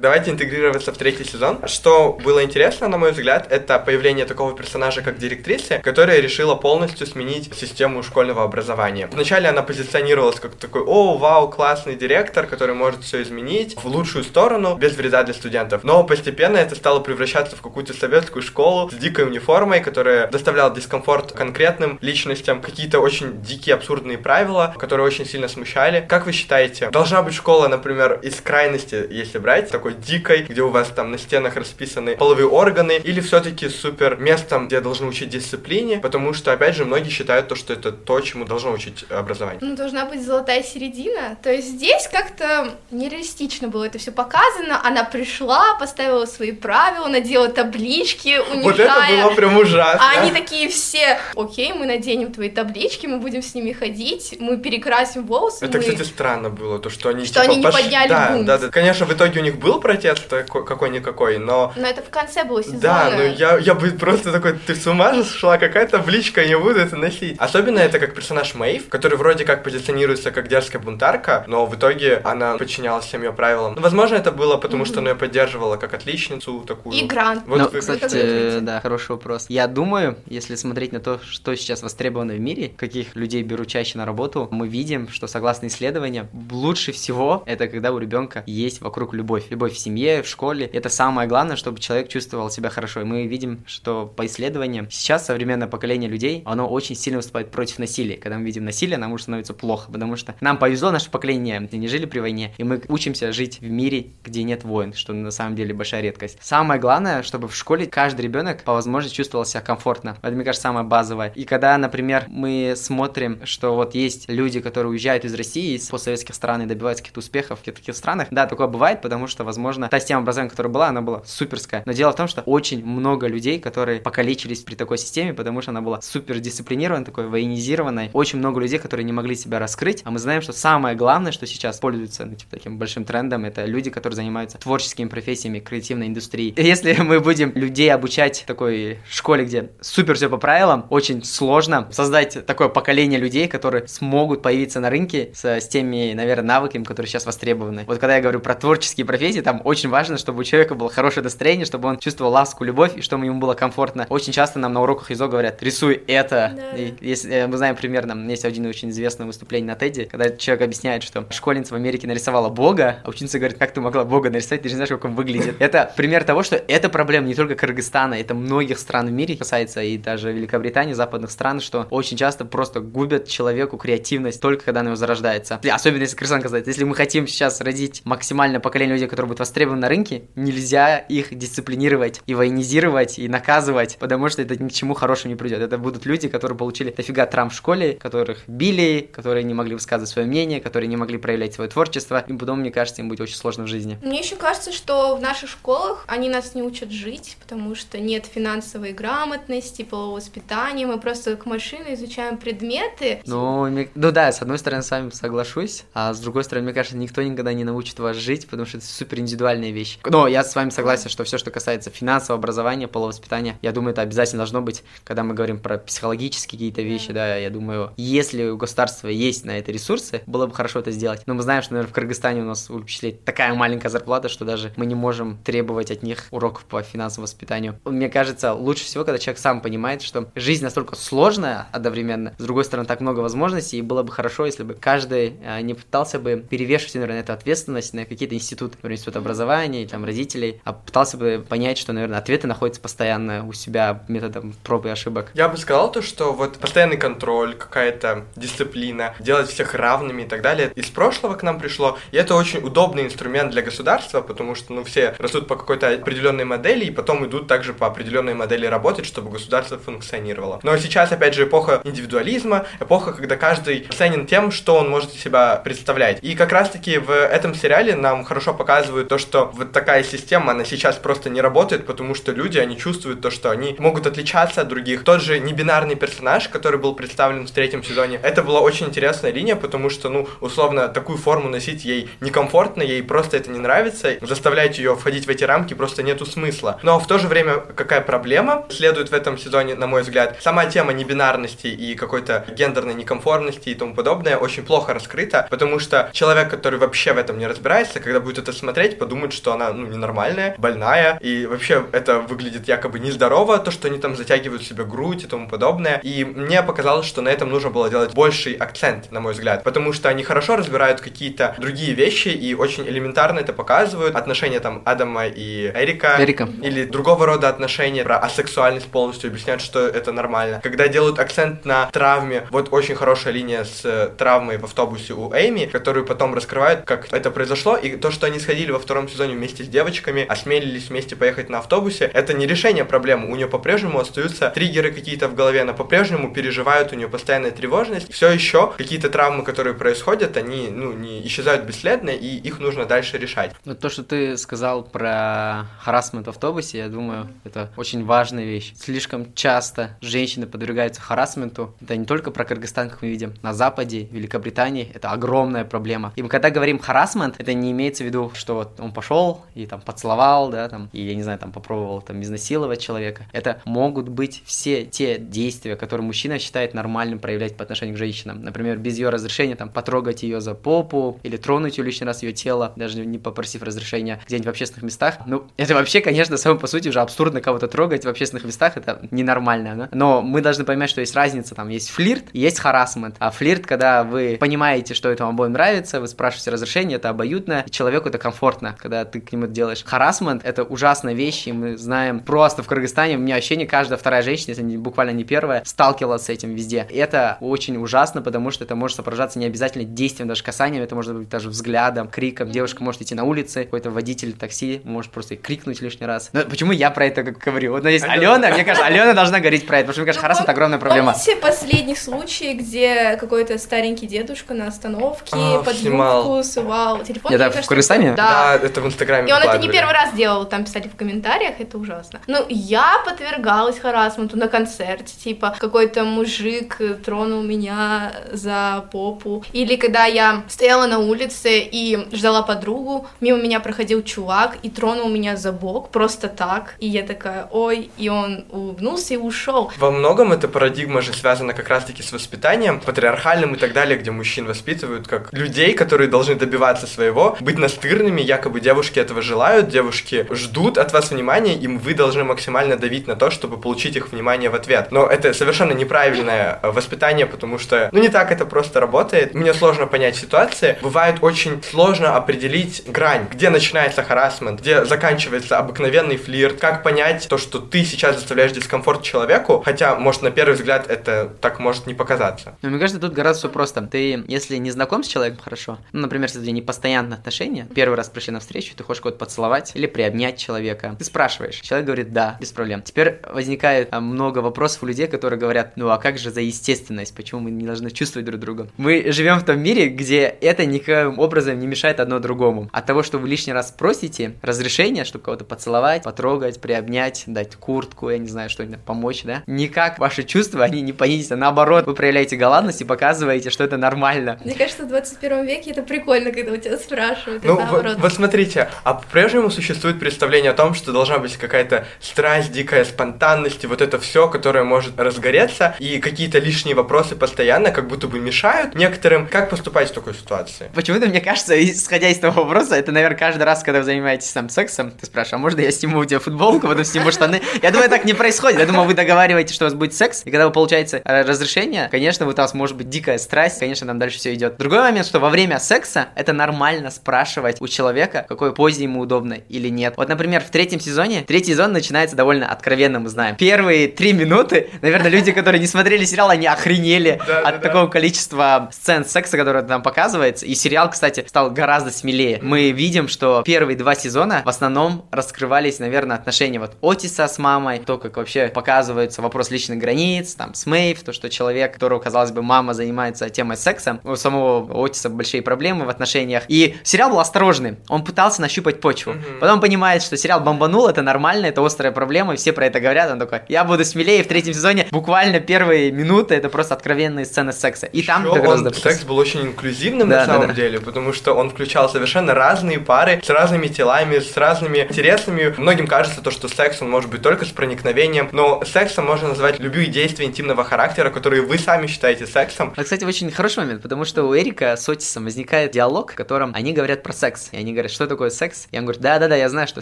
Speaker 3: Давайте интегрироваться в третий сезон. Что было интересно, на мой взгляд, это появление такого персонажа, как директриса, которая решила полностью сменить систему школьного образования. Вначале она позиционировалась как такой, о, вау, классный директор, который может все изменить в лучшую сторону, без вреда для студентов. Но постепенно это стало превращаться в какую-то советскую школу с дикой униформой, которая доставляла дискомфорт конкретным личностям, какие-то очень дикие, абсурдные правила, которые очень сильно смущали. Как вы считаете, должна быть школа, например, из крайности, если брать, такой дикой, где у вас там на стенах расписаны половые органы, или все-таки супер местом, где должны учить дисциплине, потому что, опять же, многие считают то, что это то, чему должно учить образование.
Speaker 2: Ну, должна быть золотая середина. То есть здесь как-то нереалистично было это все показано. Она пришла, поставила свои правила, надела таблички, унижая.
Speaker 3: Вот это было прям ужасно.
Speaker 2: А они такие все, окей, мы наденем твои таблички, мы будем с ними ходить, мы перекрасим волосы.
Speaker 3: Это,
Speaker 2: мы...
Speaker 3: кстати, странно было, то, что они,
Speaker 2: Что
Speaker 3: типа,
Speaker 2: они не
Speaker 3: пош-
Speaker 2: подняли
Speaker 3: да,
Speaker 2: бунт.
Speaker 3: Да, да. Конечно, в итоге у них был протест такой- какой-никакой, но...
Speaker 2: Но это в конце было сезона.
Speaker 3: Да, ну я, я бы просто такой, ты с ума же сошла, какая табличка, я не буду это носить. Особенно это как персонаж Мэйв, который вроде как позиционируется как дерзкая бунтарка, но в итоге она подчинялась всем ее правилам. Ну, возможно, это было потому, что она ее поддерживала как отличницу такую.
Speaker 2: И Грант.
Speaker 3: Вот
Speaker 1: ну,
Speaker 3: вы-
Speaker 1: кстати, да, хороший вопрос. Я думаю, если смотреть на то, что сейчас востребовано в мире, каких людей берут чаще на работу, мы видим, что согласно исследованиям, лучше всего это когда у ребенка есть вокруг любовь. Любовь в семье, в школе. Это самое главное, чтобы человек чувствовал себя хорошо. И мы видим, что по исследованиям сейчас современное поколение людей, оно очень сильно выступает против насилия. Когда мы видим насилие, нам уже становится плохо, потому что нам повезло, наше поколение не жили при войне, и мы учимся жить в мире, где нет войн, что на самом деле большая редкость. Самое главное, чтобы в школе каждый ребенок по возможности чувствовал себя комфортно. Это, мне кажется, самое базовое. И когда, например, мы смотрим, что вот есть люди, которые уезжают из России, из постсоветских стран и добиваются каких-то успехов в таких странах, да, такое бывает, потому что, возможно, та система образования, которая была, она была суперская. Но дело в том, что очень много людей, которые покалечились при такой системе, потому что она была супер дисциплинированной, такой военизированной. Очень много людей, которые не могли себя раскрыть. А мы знаем, что самое главное, что сейчас пользуется ну, типа, таким большим трендом, это люди, которые занимаются творческими профессиями, креативной индустрией. И Если мы будем людей обучать такой школе, где супер все по правилам, очень сложно создать такое поколение людей, которые смогут появиться на рынке с, с теми, наверное, навыками, которые сейчас востребованы. Вот когда я говорю про творческие профессии, там очень важно, чтобы у человека было хорошее настроение, чтобы он чувствовал ласку, любовь, и чтобы ему было комфортно. Очень часто нам на уроках ИЗО говорят, рисуй это.
Speaker 2: Да.
Speaker 1: И если, э, мы знаем примерно, есть один очень известное выступление на Теди, когда человек объясняет, что школьница в Америке нарисовала Бога, а ученица говорит, как ты могла Бога нарисовать, ты же не знаешь, как он выглядит. Это пример того, что это проблема не только Кыргызстана, это многих стран в мире касается и даже Великобритании, западных стран, что очень часто просто губят человеку креативность только когда она его зарождается. Особенно если Кыргызстан сказать, если мы хотим сейчас родить максимальное поколение людей, которые будут востребованы на рынке, нельзя их дисциплинировать и военизировать, и наказывать, потому что это ни к чему хорошему не придет. Это будут люди, которые получили дофига травм в школе, которых били, которые не могли высказывать свое мнение, которые не могли проявлять свое творчество, и потом, мне кажется, им будет очень сложно в жизни.
Speaker 2: Мне еще кажется, что в наших школах они нас не учат жить, потому что нет финансовой грамотности, полового воспитания, мы просто к машине изучаем предметы.
Speaker 1: Ну, мне- ну да, с одной стороны, с вами соглашусь, а с другой стороны, мне кажется, никто никогда не научит вас жить, потому что это супер индивидуальная вещь. Но я с вами согласен, что все, что касается финансового образования, половоспитания, я думаю, это обязательно должно быть, когда мы говорим про психологические какие-то вещи, да, я думаю, если у государства есть на это ресурсы, было бы хорошо это сделать. Но мы знаем, что, наверное, в Кыргызстане у нас у учителей такая маленькая зарплата, что даже мы не можем требовать от них уроков по финансовому воспитанию. Мне кажется, лучше всего, когда человек сам понимает, что жизнь настолько сложная одновременно, с другой стороны, так много возможностей, и было бы хорошо, если бы каждый э, не пытался бы перевешивать, наверное, эту ответственность на какие-то институты, например, что-то образование, там, родителей, а пытался бы понять, что, наверное, ответы находятся постоянно у себя методом проб и ошибок.
Speaker 3: Я бы сказал то, что вот постоянный контроль, какая-то дисциплина, делать всех равными и так далее, из прошлого к нам пришло, и это очень удобный инструмент для государства, потому что, ну, все растут по какой-то определенной модели, и потом идут также по определенной модели работать, чтобы государство функционировало. Но сейчас, опять же, эпоха индивидуализма, эпоха, когда каждый ценен тем, что он может из себя представлять. И как раз-таки в этом сериале нам хорошо показывают то, что вот такая система, она сейчас просто не работает, потому что люди, они чувствуют то, что они могут отличаться от других. Тот же небинарный персонаж, который был представлен в третьем сезоне, это была очень интересная линия, потому что, ну, условно, такую форму носить ей некомфортно, ей просто это не нравится, заставлять ее входить в эти рамки просто нету смысла. Но в то же время какая проблема следует в этом сезоне, на мой взгляд, сама тема небинарности и какой-то гендерной некомфортности и тому подобное очень плохо раскрыта, потому что человек, который вообще в этом не разбирается, когда будет это смотреть, подумает, что она, ну, ненормальная, больная, и вообще это выглядит якобы нездорово, то, что они там затягивают себе грудь и тому подобное. И мне показалось, что на этом нужно было делать больший акцент, на мой взгляд, потому что они хорошо разбирают какие-то другие вещи и очень элементарно это показывают. Отношения там Адама и Эрика.
Speaker 1: Эрика.
Speaker 3: Или другого рода отношения, про асексуальность полностью объясняют, что это нормально. Когда делают акцент на травме, вот очень хорошая линия с травмой в автобусе у Эйми, которую потом раскрывают, как это произошло, и то, что они сходили во втором сезоне вместе с девочками, осмелились вместе поехать на автобусе, это не решение проблемы. У нее по-прежнему остаются триггеры какие-то в голове, она по-прежнему переживает, у нее постоянная тревожность. Все еще какие-то травмы, которые происходят, они ну, не исчезают бесследно, и их нужно дальше решать.
Speaker 1: Вот то, что ты сказал про харасмент в автобусе, я думаю, это очень важная вещь. Слишком часто женщины подвергаются харасменту. Это не только про Кыргызстан, как мы видим, на Западе, Великобритании, это огромная проблема. И мы когда говорим харасмент, это не имеется в виду, что он пошел и там поцеловал, да, там, и я не знаю, там попробовал там изнасиловать человека. Это могут быть все те действия, которые мужчина считает нормальным проявлять по отношению к женщинам. Например, без ее разрешения там потрогать ее за попу или тронуть ее лишний раз ее тело, даже не попросив разрешения где-нибудь в общественных местах. Ну, это вообще, конечно, само по сути уже абсурдно кого-то трогать в общественных местах, это ненормально, да? Но мы должны понимать, что есть разница, там есть флирт есть харасмент. А флирт, когда вы понимаете, что это вам обоим нравится, вы спрашиваете разрешение, это обоюдно, и человеку это комфортно, когда ты к нему делаешь. Харасмент — это ужасная вещь, и мы знаем просто в Кыргызстане, у меня ощущение, каждая вторая женщина, если не, буквально не первая, сталкивалась с этим везде. И это очень ужасно, потому что это может сопровождаться не обязательно действием, даже касанием, это может быть даже взглядом, криком. Девушка может идти на улице, какой-то водитель такси может просто крикнуть лишний раз. Но почему я про это говорю? Вот здесь Алена, Алена мне кажется, Алена должна говорить про это, потому что, мне кажется, харасмент это огромная проблема.
Speaker 2: Помните последний случай, где какой-то старенький дедушка на остановке
Speaker 3: А,
Speaker 2: под
Speaker 3: снимал.
Speaker 2: юбку сувал телефон?
Speaker 1: Это в Кыргызстане?
Speaker 2: Да.
Speaker 3: Да, это в Инстаграме
Speaker 2: И он это не первый раз делал, там писали в комментариях, это ужасно. Ну, я подвергалась харасменту на концерте, типа, какой-то мужик тронул меня за попу. Или когда я стояла на улице и ждала подругу, мимо меня проходил чувак и тронул меня за бок просто так. И я такая, ой, и он улыбнулся и ушел.
Speaker 3: Во многом эта парадигма же связана как раз-таки с воспитанием, патриархальным и так далее, где мужчин воспитывают как людей, которые должны добиваться своего, быть настырными, якобы девушки этого желают, девушки ждут от вас внимания, и вы должны максимально давить на то, чтобы получить их внимание в ответ. Но это совершенно неправильное э, воспитание, потому что, ну, не так это просто работает. Мне сложно понять ситуации. Бывает очень сложно определить грань, где начинается харасмент, где заканчивается обыкновенный флирт, как понять то, что ты сейчас заставляешь дискомфорт человеку, хотя, может, на первый взгляд это так может не показаться.
Speaker 1: Но мне кажется, тут гораздо все просто. Ты, если не знаком с человеком хорошо, ну, например, если у тебя не постоянные отношения, первый раз пришли на встречу, ты хочешь кого-то поцеловать или приобнять человека, ты спрашиваешь, человек говорит «да», без проблем. Теперь возникает а, много вопросов у людей, которые говорят, ну а как же за естественность, почему мы не должны чувствовать друг друга? Мы живем в том мире, где это никаким образом не мешает одно другому. От того, что вы лишний раз просите разрешения, чтобы кого-то поцеловать, потрогать, приобнять, дать куртку, я не знаю, что-нибудь помочь, да, никак ваши чувства, они не понизятся. Наоборот, вы проявляете галантность и показываете, что это нормально.
Speaker 2: Мне кажется, в 21 веке это прикольно, когда у тебя спрашивают.
Speaker 3: Ну,
Speaker 2: и наоборот.
Speaker 3: вот, вот смотрите, а по-прежнему существует представление о том, что должна быть какая-то страсть, дикая спонтанность, и вот это все, которое может разгореться, и какие-то лишние вопросы постоянно как будто бы мешают некоторым. Как поступать в такой ситуации?
Speaker 1: Почему-то, мне кажется, исходя из того вопроса, это, наверное, каждый раз, когда вы занимаетесь там сексом, ты спрашиваешь, а можно я сниму у тебя футболку, потом сниму штаны? Я думаю, так не происходит. Я думаю, вы договариваетесь, что у вас будет секс, и когда вы получаете э, разрешение, конечно, вот у вас может быть дикая страсть, конечно, там дальше все идет. Другой момент, что во время секса это нормально спрашивать у человека, человека, какой позе ему удобно или нет. Вот, например, в третьем сезоне, третий сезон начинается довольно откровенно, мы знаем. Первые три минуты, наверное, люди, которые не смотрели сериал, они охренели от такого количества сцен секса, которые там показывается. И сериал, кстати, стал гораздо смелее. Мы видим, что первые два сезона в основном раскрывались, наверное, отношения вот Отиса с мамой, то, как вообще показывается вопрос личных границ, там, с Мэйв, то, что человек, которого, казалось бы, мама занимается темой секса, у самого Отиса большие проблемы в отношениях. И сериал был осторожный, он пытался нащупать почву. Mm-hmm. Потом понимает, что сериал бомбанул, это нормально, это острая проблема, и все про это говорят, он такой, я буду смелее, в третьем сезоне буквально первые минуты это просто откровенные сцены секса. И там
Speaker 3: как раз секс был очень инклюзивным да, на самом да, да. деле, потому что он включал совершенно разные пары с разными телами, с разными интересами. Многим кажется то, что секс он может быть только с проникновением, но сексом можно назвать любые действия интимного характера, которые вы сами считаете сексом.
Speaker 1: А, кстати, очень хороший момент, потому что у Эрика с Отисом возникает диалог, в котором они говорят про секс. И они говорят, что такое секс? И он говорит, да-да-да, я знаю, что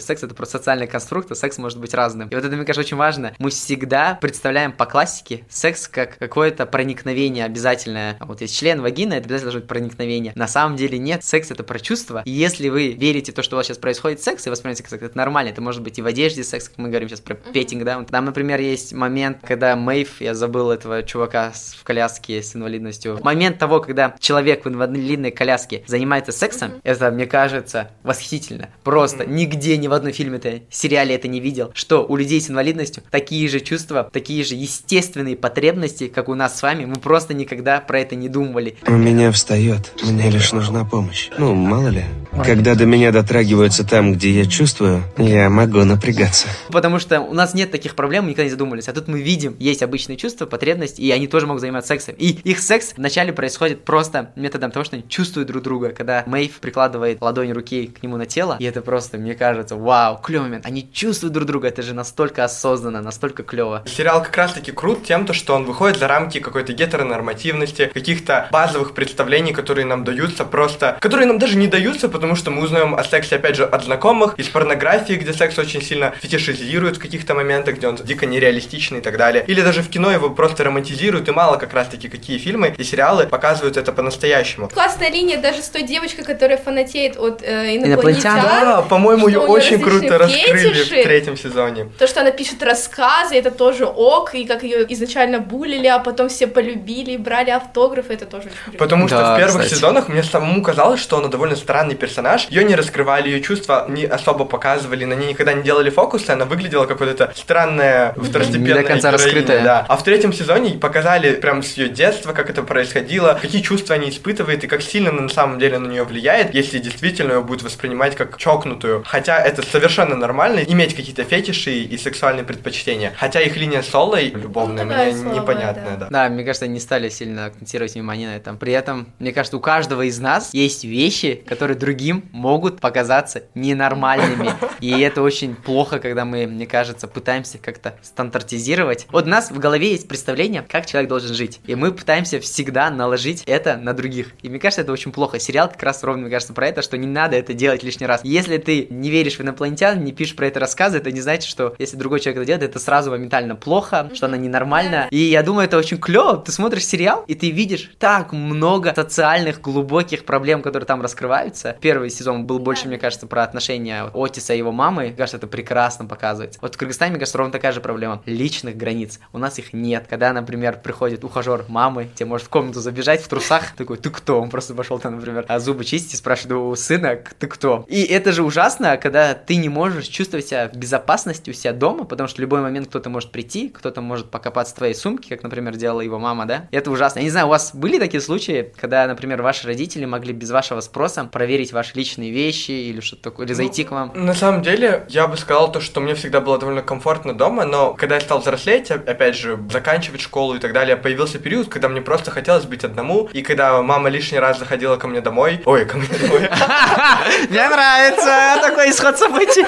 Speaker 1: секс это просто социальный конструкт, а секс может быть разным. И вот это, мне кажется, очень важно. Мы всегда представляем по классике секс как какое-то проникновение обязательное. А вот есть член, вагина, это обязательно должно быть проникновение. На самом деле нет, секс это про чувства. И если вы верите в то, что у вас сейчас происходит секс, и воспринимаете секс, это нормально, это может быть и в одежде секс, как мы говорим сейчас про петинг, да. Там, например, есть момент, когда Мэйв, я забыл этого чувака в коляске с инвалидностью. Момент того, когда человек в инвалидной коляске занимается сексом, это, мне кажется, восхитительно. Просто нигде, ни в одном фильме, это, сериале это не видел, что у людей с инвалидностью такие же чувства, такие же естественные потребности, как у нас с вами. Мы просто никогда про это не думали.
Speaker 4: У меня встает. Мне лишь нужна помощь. Ну, мало ли. Когда до меня дотрагиваются там, где я чувствую, я могу напрягаться.
Speaker 1: Потому что у нас нет таких проблем, мы никогда не задумывались. А тут мы видим, есть обычные чувства, потребности, и они тоже могут заниматься сексом. И их секс вначале происходит просто методом того, что они чувствуют друг друга. Когда Мэйв прикладывает ладонь руки к нему на тело, и это просто, мне кажется, вау, клевый момент. Они чувствуют друг друга, это же настолько осознанно, настолько клево.
Speaker 3: Сериал как раз-таки крут тем, то, что он выходит за рамки какой-то гетеронормативности, каких-то базовых представлений, которые нам даются просто, которые нам даже не даются, потому что мы узнаем о сексе, опять же, от знакомых, из порнографии, где секс очень сильно фетишизируют в каких-то моментах, где он дико нереалистичный и так далее. Или даже в кино его просто романтизируют, и мало как раз-таки какие фильмы и сериалы показывают это по-настоящему.
Speaker 2: Классная линия даже с той девочкой, которая фанатеет от э, инопланетян.
Speaker 3: Да, по-моему, ее очень круто раскрыли в третьем сезоне.
Speaker 2: То, что она пишет рассказы, это тоже ок, и как ее изначально булили, а потом все полюбили, брали автографы, это тоже очень
Speaker 3: Потому что в первых кстати. сезонах мне самому казалось, что она довольно странный персонаж. Ее не раскрывали, ее чувства не особо показывали, на ней никогда не делали фокусы, она выглядела как вот эта странная второстепенная Не до конца героиня, раскрытая. Да. А в третьем сезоне показали прям с ее детства, как это происходило, какие чувства они испытывают и как сильно на самом деле на нее влияет, если действительно ее будет воспринимать как чокнутую. Хотя это совершенно нормально, иметь какие-то фетиши и сексуальные предпочтения. Хотя их линия солой любовная ну, мне слабая, непонятная, да.
Speaker 1: да. Да, мне кажется, не стали сильно акцентировать внимание на этом. При этом, мне кажется, у каждого из нас есть вещи, которые другим могут показаться ненормальными. И это очень плохо, когда мы, мне кажется, пытаемся как-то стандартизировать. Вот у нас в голове есть представление, как человек должен жить. И мы пытаемся всегда наложить это на других. И мне кажется, это очень плохо. Сериал как раз ровно, мне кажется, про это, что не надо это делать лишний раз. Если ты не веришь в инопланетян, не пишешь про это рассказы, это не значит, что если другой человек это делает, это сразу моментально плохо, что она ненормальна. И я думаю, это очень клево. Ты смотришь сериал, и ты видишь так много социальных, глубоких проблем, которые там раскрываются. Первый сезон был больше, мне кажется, про отношения Отиса и его мамы. Мне кажется, это прекрасно показывается. Вот в Кыргызстане, мне кажется, ровно такая же проблема. Личных границ. У нас их нет. Когда, например, приходит ухажер мамы, тебе может в комнату забежать в трусах, такой, ты кто? Он просто пошел там, например, а зубы чистить и спрашивает у сына, ты кто? И это же ужасно, когда ты не можешь чувствовать себя в безопасности у себя дома, потому что в любой момент кто-то может прийти, кто-то может покопаться в твоей сумке, как, например, делала его мама, да? И это ужасно. Я не знаю, у вас были такие случаи, когда, например, ваши родители могли без вашего спроса проверить ваши личные вещи или что-то такое, или зайти ну, к вам?
Speaker 3: На самом деле, я бы сказал то, что мне всегда было довольно комфортно дома, но когда я стал взрослеть, опять же, заканчивать школу и так далее, появился период, когда мне просто хотелось быть одному, и когда мама лишний раз заходила ко мне домой, ой, ко мне домой.
Speaker 1: Мне нравится такой исход событий.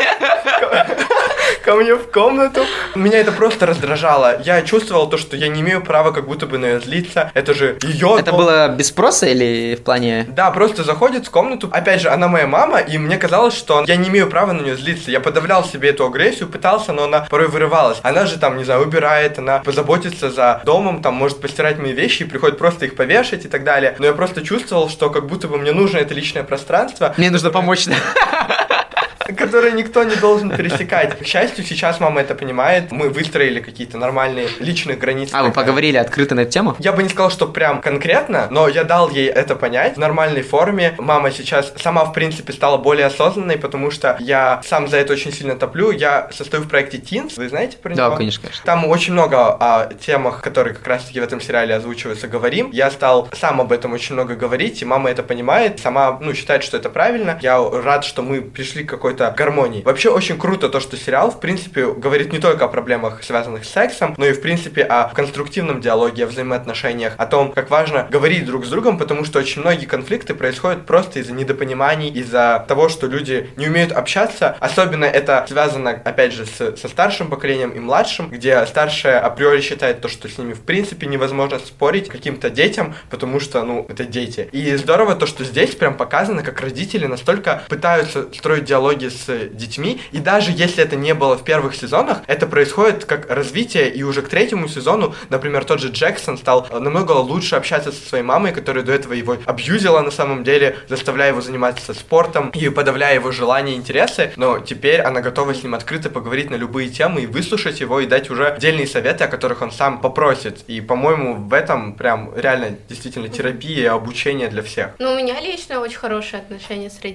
Speaker 3: Ко мне в комнату. Меня это просто раздражало. Я чувствовал то, что я не имею права как будто бы на нее злиться. Это же ее...
Speaker 1: Это было без спроса или в плане...
Speaker 3: Да, просто заходит в комнату. Опять же, она моя мама, и мне казалось, что я не имею права на нее злиться. Я подавлял себе эту агрессию, пытался, но она порой вырывалась. Она же там, не знаю, убирает, она позаботится за домом, там может постирать мои вещи и приходит просто их повешать и так далее. Но я просто чувствовал, что как будто бы мне нужно это личное пространство.
Speaker 1: Мне нужно нужно помочь.
Speaker 3: которые никто не должен пересекать. К счастью, сейчас мама это понимает. Мы выстроили какие-то нормальные личные границы.
Speaker 1: А, вы поговорили открыто на эту тему?
Speaker 3: Я бы не сказал, что прям конкретно, но я дал ей это понять в нормальной форме. Мама сейчас сама, в принципе, стала более осознанной, потому что я сам за это очень сильно топлю. Я состою в проекте Teens, вы знаете про него?
Speaker 1: Да, конечно, конечно.
Speaker 3: Там очень много о темах, которые как раз-таки в этом сериале озвучиваются, говорим. Я стал сам об этом очень много говорить, и мама это понимает, сама, ну, считает, что это правильно. Я рад, что мы пришли к какой-то гармонии. Вообще очень круто то, что сериал, в принципе, говорит не только о проблемах, связанных с сексом, но и, в принципе, о конструктивном диалоге, о взаимоотношениях, о том, как важно говорить друг с другом, потому что очень многие конфликты происходят просто из-за недопониманий, из-за того, что люди не умеют общаться. Особенно это связано, опять же, с, со старшим поколением и младшим, где старшее априори считает то, что с ними, в принципе, невозможно спорить каким-то детям, потому что, ну, это дети. И здорово то, что здесь прям показано, как родители настолько пытаются строить диалоги с детьми, и даже если это не было в первых сезонах, это происходит как развитие, и уже к третьему сезону, например, тот же Джексон стал намного лучше общаться со своей мамой, которая до этого его абьюзила на самом деле, заставляя его заниматься спортом и подавляя его желания и интересы, но теперь она готова с ним открыто поговорить на любые темы и выслушать его и дать уже отдельные советы, о которых он сам попросит. И, по-моему, в этом прям реально действительно терапия и обучение для всех.
Speaker 2: Ну, у меня лично очень хорошие отношения с родителями.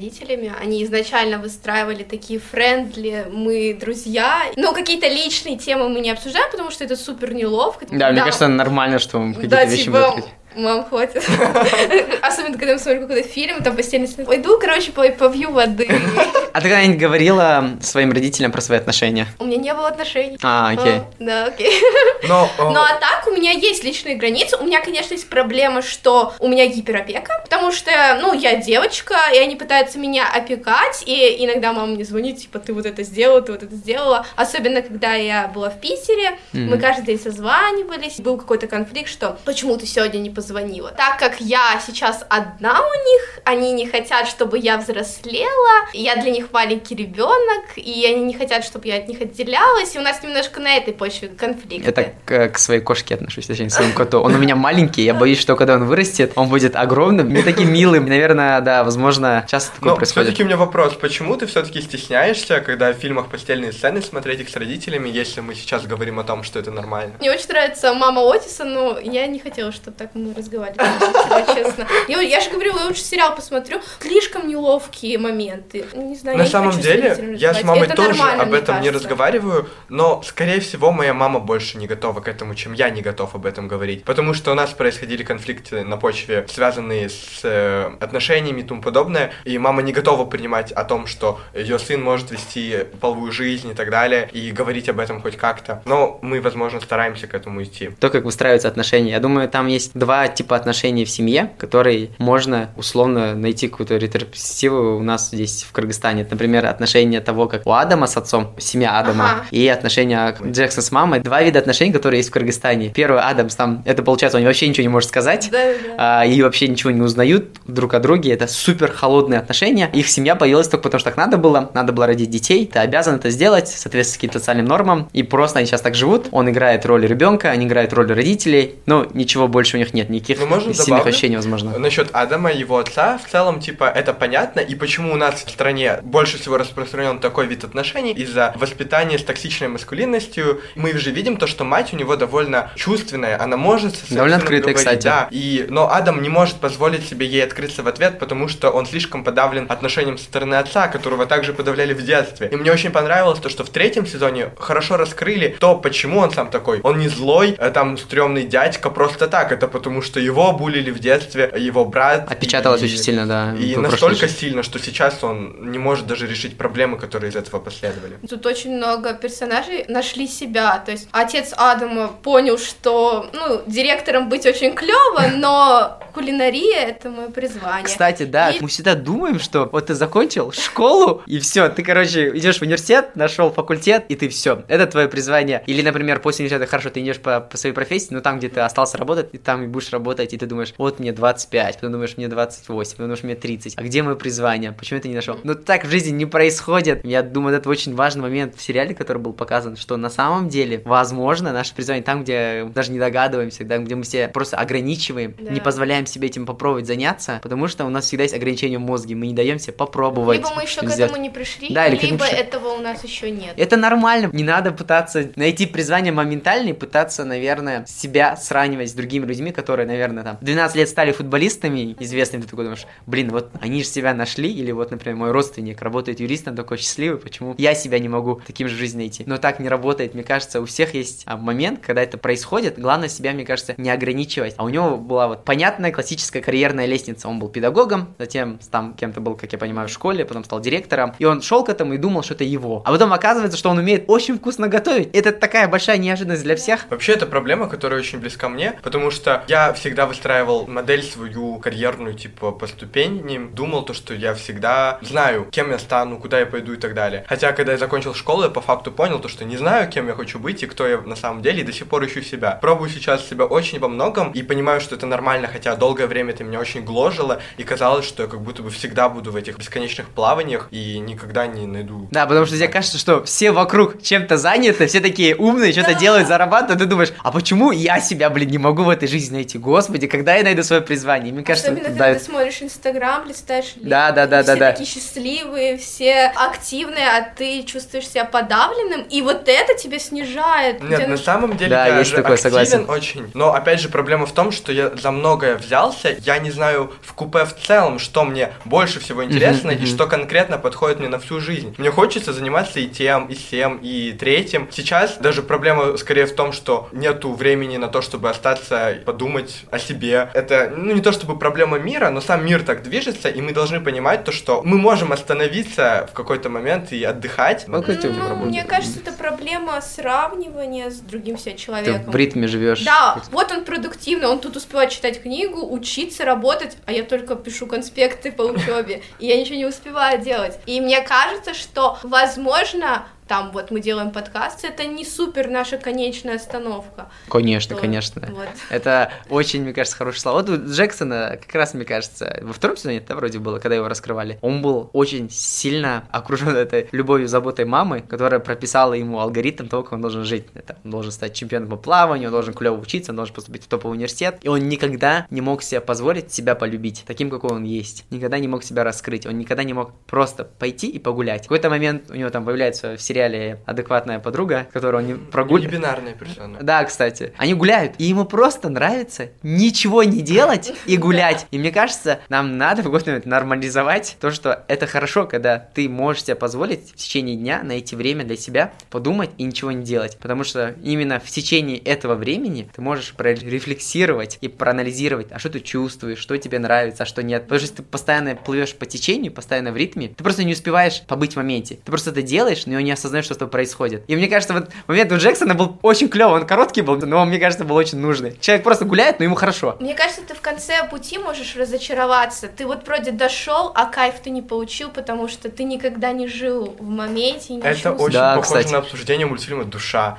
Speaker 2: Они изначально выстраивали такие френдли, мы друзья. Но какие-то личные темы мы не обсуждаем, потому что это супер неловко.
Speaker 1: Да, да. мне кажется, нормально, что мы какие-то
Speaker 2: да,
Speaker 1: вещи
Speaker 2: типа, Мам, хватит. Особенно, когда мы смотрим какой-то фильм, там постельный. Пойду, короче, попью воды.
Speaker 1: А ты когда-нибудь говорила своим родителям про свои отношения?
Speaker 2: У меня не было отношений.
Speaker 1: А, окей.
Speaker 2: да, окей. Но, ну а так у меня есть личные границы. У меня, конечно, есть проблема, что у меня гиперопека, потому что, ну, я девочка, и они пытаются меня опекать, и иногда мама мне звонит, типа, ты вот это сделала, ты вот это сделала. Особенно, когда я была в Питере, мы каждый день созванивались, был какой-то конфликт, что почему ты сегодня не позвонила. Так как я сейчас одна у них, они не хотят, чтобы я взрослела, я для них маленький ребенок, и они не хотят, чтобы я от них отделялась, и у нас немножко на этой почве конфликт.
Speaker 1: Это к, к своей кошке отношусь, точнее, к своему коту. Он у меня маленький, я боюсь, что когда он вырастет, он будет огромным, не таким милым. Наверное, да, возможно, часто такое
Speaker 3: Но
Speaker 1: происходит.
Speaker 3: все-таки у меня вопрос, почему ты все-таки стесняешься, когда в фильмах постельные сцены смотреть их с родителями, если мы сейчас говорим о том, что это нормально?
Speaker 2: Мне очень нравится мама Отиса, но я не хотела, чтобы так мы разговаривали, честно. Я, я же говорю, я лучше сериал посмотрю. Слишком неловкие моменты. Не знаю,
Speaker 3: На самом деле, я с мамой это тоже об этом не разговариваю, но, скорее всего, моя мама больше не готова к этому, чем я не готов об этом говорить. Потому что у нас происходили конфликты на почве, связанные с э, отношениями и тому подобное, и мама не готова принимать о том, что ее сын может вести половую жизнь и так далее, и говорить об этом хоть как-то. Но мы, возможно, стараемся к этому идти.
Speaker 1: То, как выстраиваются отношения. Я думаю, там есть два типа отношений в семье, которые можно условно найти какую-то ретроспективу у нас здесь в Кыргызстане. Например, отношения того, как у Адама с отцом, семья Адама, ага. и отношения Джекса с мамой. Два вида отношений, которые есть в Кыргызстане. Первый Адамс, там, это получается, он вообще ничего не может сказать,
Speaker 2: да, да.
Speaker 1: А, и вообще ничего не узнают друг о друге. Это супер холодные отношения. Их семья появилась только потому, что так надо было. Надо было родить детей. Ты обязан это сделать, соответственно, каким-то социальным нормам. И просто они сейчас так живут. Он играет роль ребенка, они играют роль родителей. Но ничего больше у них нет. Никаких
Speaker 3: ну, можно
Speaker 1: сильных ощущений невозможно.
Speaker 3: Насчет Адама и его отца, в целом, типа, это понятно. И почему у нас в стране больше всего распространен такой вид отношений из-за воспитания с токсичной маскулинностью. Мы же видим то, что мать у него довольно чувственная. Она может
Speaker 1: довольно открытая, кстати.
Speaker 3: Да. И, но Адам не может позволить себе ей открыться в ответ, потому что он слишком подавлен отношением со стороны отца, которого также подавляли в детстве. И мне очень понравилось то, что в третьем сезоне хорошо раскрыли то, почему он сам такой. Он не злой, а там стрёмный дядька просто так. Это потому что его булили в детстве, его брат.
Speaker 1: Отпечаталось и, очень сильно, да.
Speaker 3: И настолько сильно, что сейчас он не может даже решить проблемы, которые из этого последовали.
Speaker 2: Тут очень много персонажей нашли себя. То есть отец Адама понял, что ну, директором быть очень клево, но кулинария это мое призвание.
Speaker 1: Кстати, да, и... мы всегда думаем, что вот ты закончил школу, и все, ты, короче, идешь в университет, нашел факультет, и ты все, это твое призвание. Или, например, после университета хорошо, ты идешь по, по своей профессии, но там, где ты остался работать, и там и будешь будешь работать, и ты думаешь, вот мне 25, потом думаешь, мне 28, потом думаешь, мне 30. А где мое призвание? Почему ты не нашел? Но так в жизни не происходит. Я думаю, это очень важный момент в сериале, который был показан, что на самом деле, возможно, наше призвание там, где даже не догадываемся, там, где мы все просто ограничиваем,
Speaker 2: Да.
Speaker 1: не позволяем себе этим попробовать заняться, потому что у нас всегда есть ограничения в мозге, мы не даем себе попробовать.
Speaker 2: Либо мы еще к
Speaker 1: сделать.
Speaker 2: этому не пришли,
Speaker 1: Да, или к
Speaker 2: либо
Speaker 1: пришли.
Speaker 2: этого у нас еще нет.
Speaker 1: Это нормально. Не надо пытаться найти призвание моментально и пытаться, наверное, себя сравнивать с другими людьми, которые, наверное, там 12 лет стали футболистами известными. Ты такой думаешь, блин, вот они же себя нашли. Или вот, например, мой родственник работает юристом, такой счастливый, почему я себя не могу таким же в жизни найти? Но так не работает. Мне кажется, у всех есть а, момент, когда это происходит. Главное себя, мне кажется, не ограничивать. А у него была вот понятная классическая карьерная лестница. Он был педагогом, затем там кем-то был, как я понимаю, в школе, потом стал директором. И он шел к этому и думал, что это его. А потом оказывается, что он умеет очень вкусно готовить. Это такая большая неожиданность для всех.
Speaker 3: Вообще, это проблема, которая очень близка мне, потому что я всегда выстраивал модель свою карьерную, типа, по ступеням, думал то, что я всегда знаю, кем я стану, куда я пойду и так далее. Хотя, когда я закончил школу, я по факту понял то, что не знаю, кем я хочу быть и кто я на самом деле, и до сих пор ищу себя. Пробую сейчас себя очень во многом и понимаю, что это нормально, хотя долгое время это меня очень гложило, и казалось, что я как будто бы всегда буду в этих бесконечных плаваниях и никогда не найду.
Speaker 1: Да, потому что тебе кажется, что все вокруг чем-то заняты, все такие умные, что-то делают, зарабатывают, и ты думаешь, а почему я себя, блин, не могу в этой жизни найти? Господи, когда я найду свое призвание? Мне кажется,
Speaker 2: Особенно, когда
Speaker 1: давит.
Speaker 2: ты смотришь Инстаграм, листаешь ленты,
Speaker 1: Да, да, да,
Speaker 2: все
Speaker 1: да, да.
Speaker 2: такие счастливые, все активные, а ты чувствуешь себя подавленным, и вот это тебя снижает.
Speaker 3: Нет,
Speaker 2: Тебе
Speaker 3: на самом деле
Speaker 1: Да,
Speaker 3: я
Speaker 1: есть
Speaker 3: же
Speaker 1: такое,
Speaker 3: активен
Speaker 1: согласен.
Speaker 3: очень. Но опять же проблема в том, что я за многое взялся, я не знаю в купе в целом, что мне больше всего интересно и что конкретно подходит мне на всю жизнь. Мне хочется заниматься и тем, и всем, и третьим. Сейчас даже проблема скорее в том, что нету времени на то, чтобы остаться и подумать о себе. Это, ну, не то чтобы проблема мира, но сам мир так движется, и мы должны понимать то, что мы можем остановиться в какой-то момент и отдыхать.
Speaker 1: Ну,
Speaker 2: Ну, мне кажется, это проблема сравнивания с другим себя
Speaker 1: Ты
Speaker 2: человеком.
Speaker 1: в ритме живешь.
Speaker 2: Да, вот он продуктивный, он тут успевает читать книгу, учиться, работать, а я только пишу конспекты по учебе, и я ничего не успеваю делать. И мне кажется, что, возможно, там вот мы делаем подкасты, это не супер наша конечная остановка.
Speaker 1: Конечно,
Speaker 2: То-
Speaker 1: конечно.
Speaker 2: Вот.
Speaker 1: Это очень, мне кажется, хорошее слово. Вот у Джексона, как раз, мне кажется, во втором сезоне, это вроде было, когда его раскрывали, он был очень сильно окружен этой любовью, заботой мамы, которая прописала ему алгоритм того, как он должен жить. Это, он должен стать чемпионом по плаванию, он должен клево учиться, он должен поступить в топовый университет. И он никогда не мог себе позволить себя полюбить, таким, какой он есть. Никогда не мог себя раскрыть. Он никогда не мог просто пойти и погулять. В какой-то момент у него там появляется в сериале адекватная подруга, которую он не прогуливает.
Speaker 3: Небинарная персона.
Speaker 1: Да, кстати. Они гуляют, и ему просто нравится ничего не делать и гулять. И мне кажется, нам надо в какой-то момент нормализовать то, что это хорошо, когда ты можешь себе позволить в течение дня найти время для себя, подумать и ничего не делать. Потому что именно в течение этого времени ты можешь прорефлексировать и проанализировать, а что ты чувствуешь, что тебе нравится, а что нет. Потому что если ты постоянно плывешь по течению, постоянно в ритме, ты просто не успеваешь побыть в моменте. Ты просто это делаешь, но не осознаешь, что с тобой происходит. И мне кажется, вот момент у Джексона был очень клевый, он короткий был, но он, мне кажется, был очень нужный. Человек просто гуляет, но ему хорошо.
Speaker 2: Мне кажется, ты в конце пути можешь разочароваться. Ты вот вроде дошел, а кайф ты не получил, потому что ты никогда не жил в моменте и не
Speaker 3: Это
Speaker 2: чувствовал.
Speaker 3: очень
Speaker 1: Да,
Speaker 3: похоже
Speaker 1: кстати.
Speaker 3: на обсуждение мультфильма «Душа».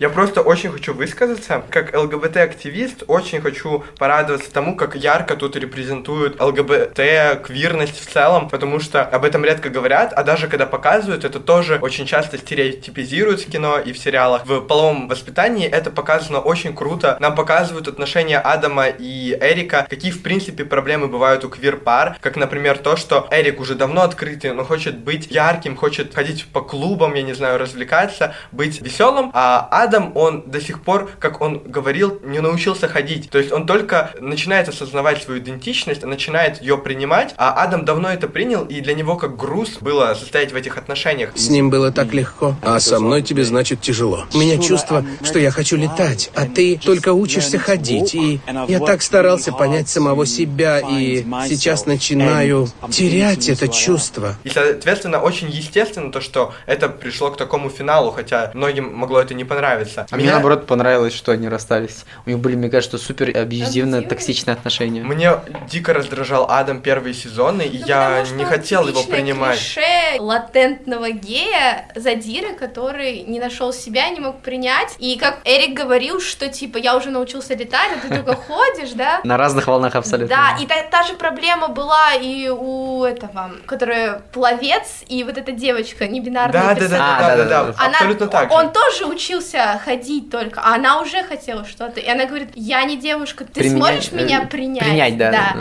Speaker 3: Я просто очень хочу высказаться. Как ЛГБТ-активист, очень хочу порадоваться тому, как ярко тут репрезентуют ЛГБТ, квирность в целом, потому что об этом редко говорят, а даже когда показывают, это тоже очень часто стереотипизируют в кино и в сериалах. В половом воспитании это показано очень круто. Нам показывают отношения Адама и Эрика, какие, в принципе, проблемы бывают у квир-пар, как, например, то, что Эрик уже давно открытый, но хочет быть ярким, хочет ходить по клубам, я не знаю, развлекаться, быть веселым, а Адам, он до сих пор, как он говорил, не научился ходить. То есть он только начинает осознавать свою идентичность, начинает ее принимать, а Адам давно это принял, и для него как груз было состоять в этих отношениях.
Speaker 5: С ним было так легко, а со мной тебе, значит, тяжело. У меня чувство, что я хочу летать, а ты только учишься ходить, и я так старался понять самого себя, и сейчас начинаю терять это чувство.
Speaker 3: И, соответственно, очень естественно то, что это пришло к такому финалу, хотя многим могло это не понравиться. Нравится.
Speaker 1: А мне, наоборот, понравилось, что они расстались. У них были, мне кажется, супер абьюзивно
Speaker 2: Абьюзивные?
Speaker 1: токсичные отношения.
Speaker 3: Мне дико раздражал Адам первые сезоны, и
Speaker 2: Ну,
Speaker 3: я не хотел его принимать.
Speaker 2: клише латентного гея, задира, который не нашел себя, не мог принять. И как Эрик говорил, что типа я уже научился летать, а ты только ходишь, да?
Speaker 1: На разных волнах абсолютно.
Speaker 2: Да, и та, та же проблема была и у этого, который пловец, и вот эта девочка, небинарная
Speaker 3: Да, да, да,
Speaker 2: персонаж.
Speaker 3: да,
Speaker 1: А,
Speaker 3: да,
Speaker 1: да,
Speaker 3: да, абсолютно так же.
Speaker 2: Он тоже учился ходить только, а она уже хотела что-то. И она говорит, я не девушка, ты
Speaker 1: Применять-
Speaker 2: сможешь меня
Speaker 1: э,
Speaker 2: принять?
Speaker 1: принять, да, да, да.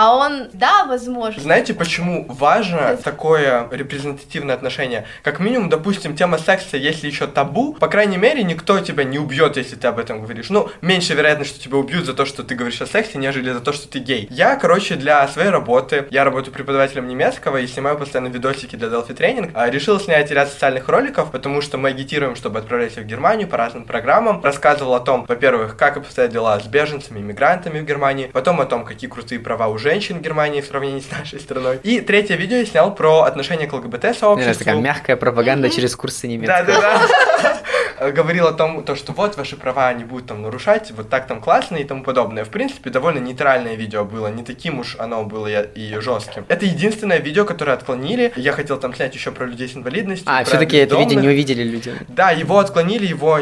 Speaker 2: А он, да, возможно.
Speaker 3: Знаете, почему важно такое репрезентативное отношение? Как минимум, допустим, тема секса, если еще табу, по крайней мере, никто тебя не убьет, если ты об этом говоришь. Ну, меньше вероятность, что тебя убьют за то, что ты говоришь о сексе, нежели за то, что ты гей. Я, короче, для своей работы, я работаю преподавателем немецкого и снимаю постоянно видосики для Delphi Training, а, решил снять ряд социальных роликов, потому что мы агитируем, чтобы отправлять их в Германию по разным программам. Рассказывал о том, во-первых, как обстоят дела с беженцами, иммигрантами в Германии, потом о том, какие крутые права у женщин в Германии в сравнении с нашей страной. И третье видео я снял про отношение к ЛГБТ-сообществу.
Speaker 1: нравится такая мягкая пропаганда через курсы немецкого.
Speaker 3: Да, да, да. Говорил о том, то, что вот ваши права они будут там нарушать, вот так там классно и тому подобное. В принципе, довольно нейтральное видео было, не таким уж оно было и жестким. Это единственное видео, которое отклонили. Я хотел там снять еще про людей с инвалидностью.
Speaker 1: А, все-таки это видео не увидели люди.
Speaker 3: Да, его отклонили, его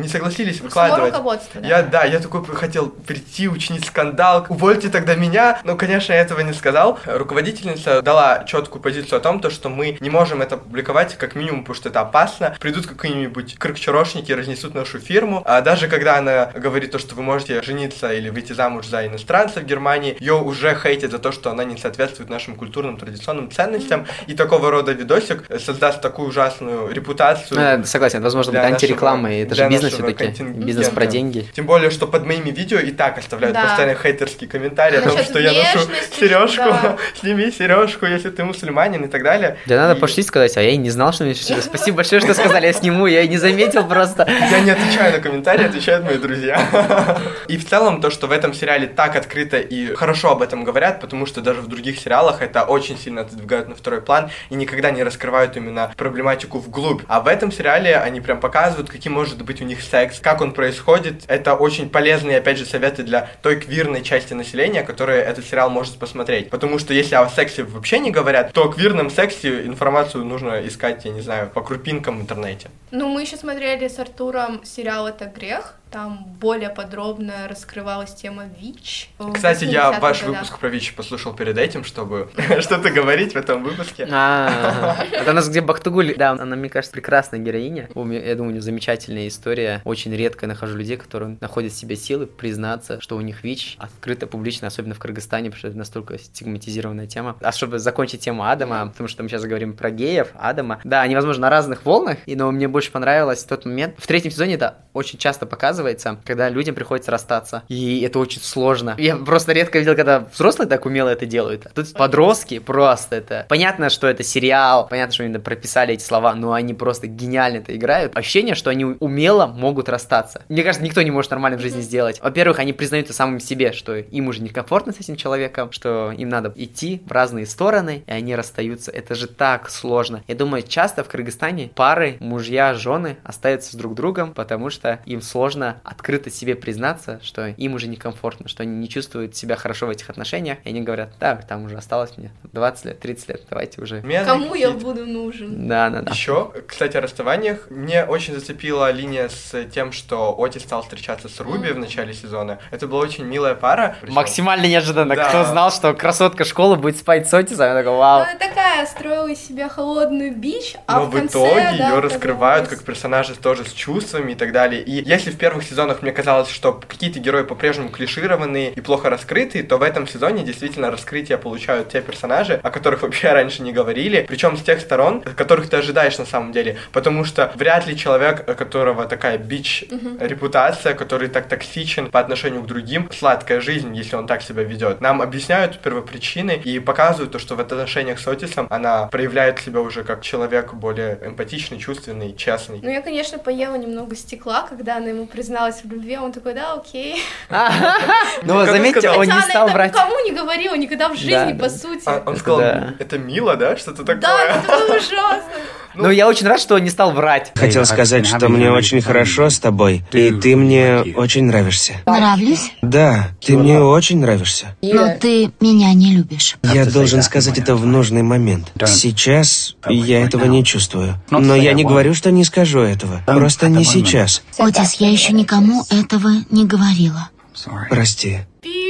Speaker 3: не согласились
Speaker 2: Само
Speaker 3: выкладывать.
Speaker 2: руководство, да.
Speaker 3: Я, да, я такой хотел прийти, учинить скандал, увольте тогда меня, но, конечно, я этого не сказал. Руководительница дала четкую позицию о том, то, что мы не можем это публиковать, как минимум, потому что это опасно. Придут какие-нибудь крыкчерошники, разнесут нашу фирму. А даже когда она говорит то, что вы можете жениться или выйти замуж за иностранца в Германии, ее уже хейтят за то, что она не соответствует нашим культурным традиционным ценностям. И такого рода видосик создаст такую ужасную репутацию.
Speaker 1: Ну, да, согласен, возможно, будет
Speaker 3: нашего-
Speaker 1: антирекламой, это же бизнес все-таки, бизнес про деньги.
Speaker 3: Тем более, что под моими видео и так оставляют
Speaker 2: Да.
Speaker 3: постоянно хейтерские комментарии о том,
Speaker 2: Насчет
Speaker 3: что я ношу сережку,
Speaker 2: да.
Speaker 3: сними сережку, если ты мусульманин и так далее.
Speaker 1: Да надо
Speaker 3: И
Speaker 1: пошли сказать, а я и не знал, что мне сейчас- Спасибо большое, что сказали, я сниму, я и не заметил просто.
Speaker 3: Я не отвечаю на комментарии, отвечают мои друзья. И в целом то, что в этом сериале так открыто и хорошо об этом говорят, потому что даже в других сериалах это очень сильно отодвигают на второй план и никогда не раскрывают именно проблематику вглубь. А в этом сериале они прям показывают, каким может быть у них секс, как он происходит. Это очень полезные, опять же, советы для той квирной части населения, которая этот сериал может посмотреть. Потому что если о сексе вообще не говорят, то о квирном сексе информацию нужно искать, я не знаю, по крупинкам в интернете.
Speaker 2: Ну, мы еще смотрели с Артуром сериал «Это грех». Там более подробно раскрывалась тема ВИЧ. в
Speaker 3: Кстати, я
Speaker 2: 80-х
Speaker 3: ваш
Speaker 2: годах.
Speaker 3: выпуск про ВИЧ послушал перед этим, чтобы что-то говорить в этом выпуске.
Speaker 1: А, Это у нас где Бахтугуль, да, она, мне кажется, прекрасная героиня. Я думаю, у нее замечательная история. Очень редко нахожу людей, которые находят в себе силы признаться, что у них ВИЧ открыто, публично, особенно в Кыргызстане, потому что это настолько стигматизированная тема. А чтобы закончить тему Адама, потому что мы сейчас говорим про геев, Адама, да, они, возможно, на разных волнах, и, но мне больше понравилось тот момент. В третьем сезоне это очень часто показывается, когда людям приходится расстаться, и это очень сложно. Я просто редко видел, когда взрослые так умело это делают. А тут подростки просто это... Понятно, что это сериал, понятно, что они прописали эти слова, но они просто гениально это играют. Ощущение, что они умело могут расстаться. Мне кажется, никто не может нормально в жизни сделать. Во-первых, они признают это самым себе, что им уже некомфортно с этим человеком, что им надо идти в разные стороны, и они расстаются. Это же так сложно. Я думаю, часто в Кыргызстане пары, мужья, жены остаются с друг другом, потому что им сложно открыто себе признаться, что им уже некомфортно, что они не чувствуют себя хорошо в этих отношениях, и они говорят, так, там уже осталось мне 20 лет, 30 лет, давайте уже.
Speaker 2: Кому я буду нужен?
Speaker 1: Да, да, да.
Speaker 3: Еще, кстати, о расставаниях. Мне очень зацепила линия с тем, что Оти стал встречаться с Руби в начале сезона. Это была очень милая пара. Причем-
Speaker 1: Максимально неожиданно.
Speaker 3: Да.
Speaker 1: Кто знал, что красотка школы будет спать с Отисом? Я такой,
Speaker 2: Ну,
Speaker 1: вау.
Speaker 2: она такая, строила из себя холодную бич, а
Speaker 3: Но
Speaker 2: в
Speaker 3: в,
Speaker 2: конце,
Speaker 3: итоге
Speaker 2: да,
Speaker 3: ее раскрывают как персонажа тоже с чувствами и так далее. И если в первых сезонах мне казалось, что какие-то герои по-прежнему клишированные и плохо раскрыты, то в этом сезоне действительно раскрытие получают те персонажи, о которых вообще раньше не говорили. Причем с тех сторон, которых ты ожидаешь на самом деле. Потому что вряд ли человек, у которого такая бич репутация, который так токсичен по отношению к другим, сладкая жизнь, если он так себя ведет. Нам объясняют первопричины и показывают то, что в отношениях с Отисом она проявляет себя уже как человек более эмпатичный, чувственный, честный.
Speaker 2: Ну, я, конечно, поела немного стекла, когда она ему призналась в любви, он такой, да, окей.
Speaker 1: Ну,
Speaker 3: он
Speaker 1: заметьте, он не стал брать...
Speaker 2: никому не говорила никогда в жизни, по сути.
Speaker 3: А, он сказал, это мило, да? Что-то такое.
Speaker 2: Да, это было ужасно.
Speaker 1: Но я очень рад, что он не стал врать.
Speaker 4: Хотел сказать, что мне очень хорошо с тобой, и ты мне очень нравишься.
Speaker 6: Нравлюсь,
Speaker 4: Да, ты мне очень нравишься.
Speaker 6: но ты меня не любишь.
Speaker 4: Я должен сказать это в нужный момент. Сейчас я этого не чувствую. Но я не говорю, что не скажу этого. Просто не сейчас.
Speaker 6: Отис, я еще никому этого не говорила.
Speaker 4: Прости.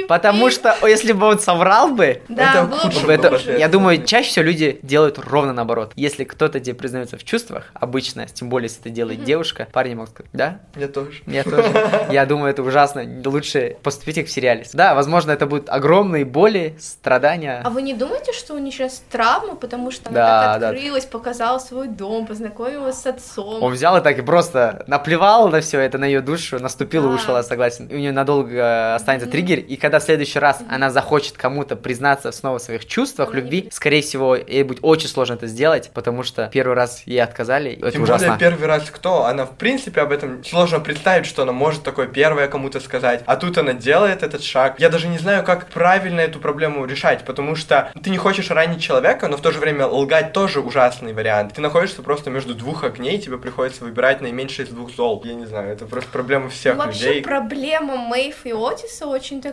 Speaker 1: Потому что если бы он соврал бы,
Speaker 2: Да,
Speaker 3: Это
Speaker 2: было
Speaker 3: худшее
Speaker 2: бы
Speaker 1: это, я думаю, чаще всего люди делают ровно наоборот. Если кто-то тебе признается в чувствах, обычно, тем более, если это делает девушка, парни могут сказать, да,
Speaker 3: Я тоже.
Speaker 1: я тоже. Я думаю, это ужасно. Лучше поступить как в сериале. Да, возможно, это будут огромные боли, страдания.
Speaker 2: А вы не думаете, что у нее сейчас травма, потому что она
Speaker 1: Да,
Speaker 2: так
Speaker 1: да.
Speaker 2: открылась, показала свой дом, познакомилась с отцом?
Speaker 1: Он взял и так и просто наплевал на все это, на ее душу, наступил и
Speaker 2: Да.
Speaker 1: ушел, я согласен. И у нее надолго останется триггер, и когда в следующий раз она захочет кому-то признаться снова в своих чувствах,
Speaker 2: Она
Speaker 1: любви, скорее всего, ей будет очень сложно это сделать, потому что первый раз ей отказали, и это
Speaker 3: Тем
Speaker 1: ужасно.
Speaker 3: более первый раз кто? Она в принципе об этом сложно представить, что она может такое первое кому-то сказать. А тут она делает этот шаг. Я даже не знаю, как правильно эту проблему решать, потому что ты не хочешь ранить человека, но в то же время лгать тоже ужасный вариант. Ты находишься просто между двух огней, тебе приходится выбирать наименьший из двух зол. Я не знаю, это просто проблема всех
Speaker 2: Ну, Вообще
Speaker 3: людей.
Speaker 2: проблема Мэйв и Отиса очень такая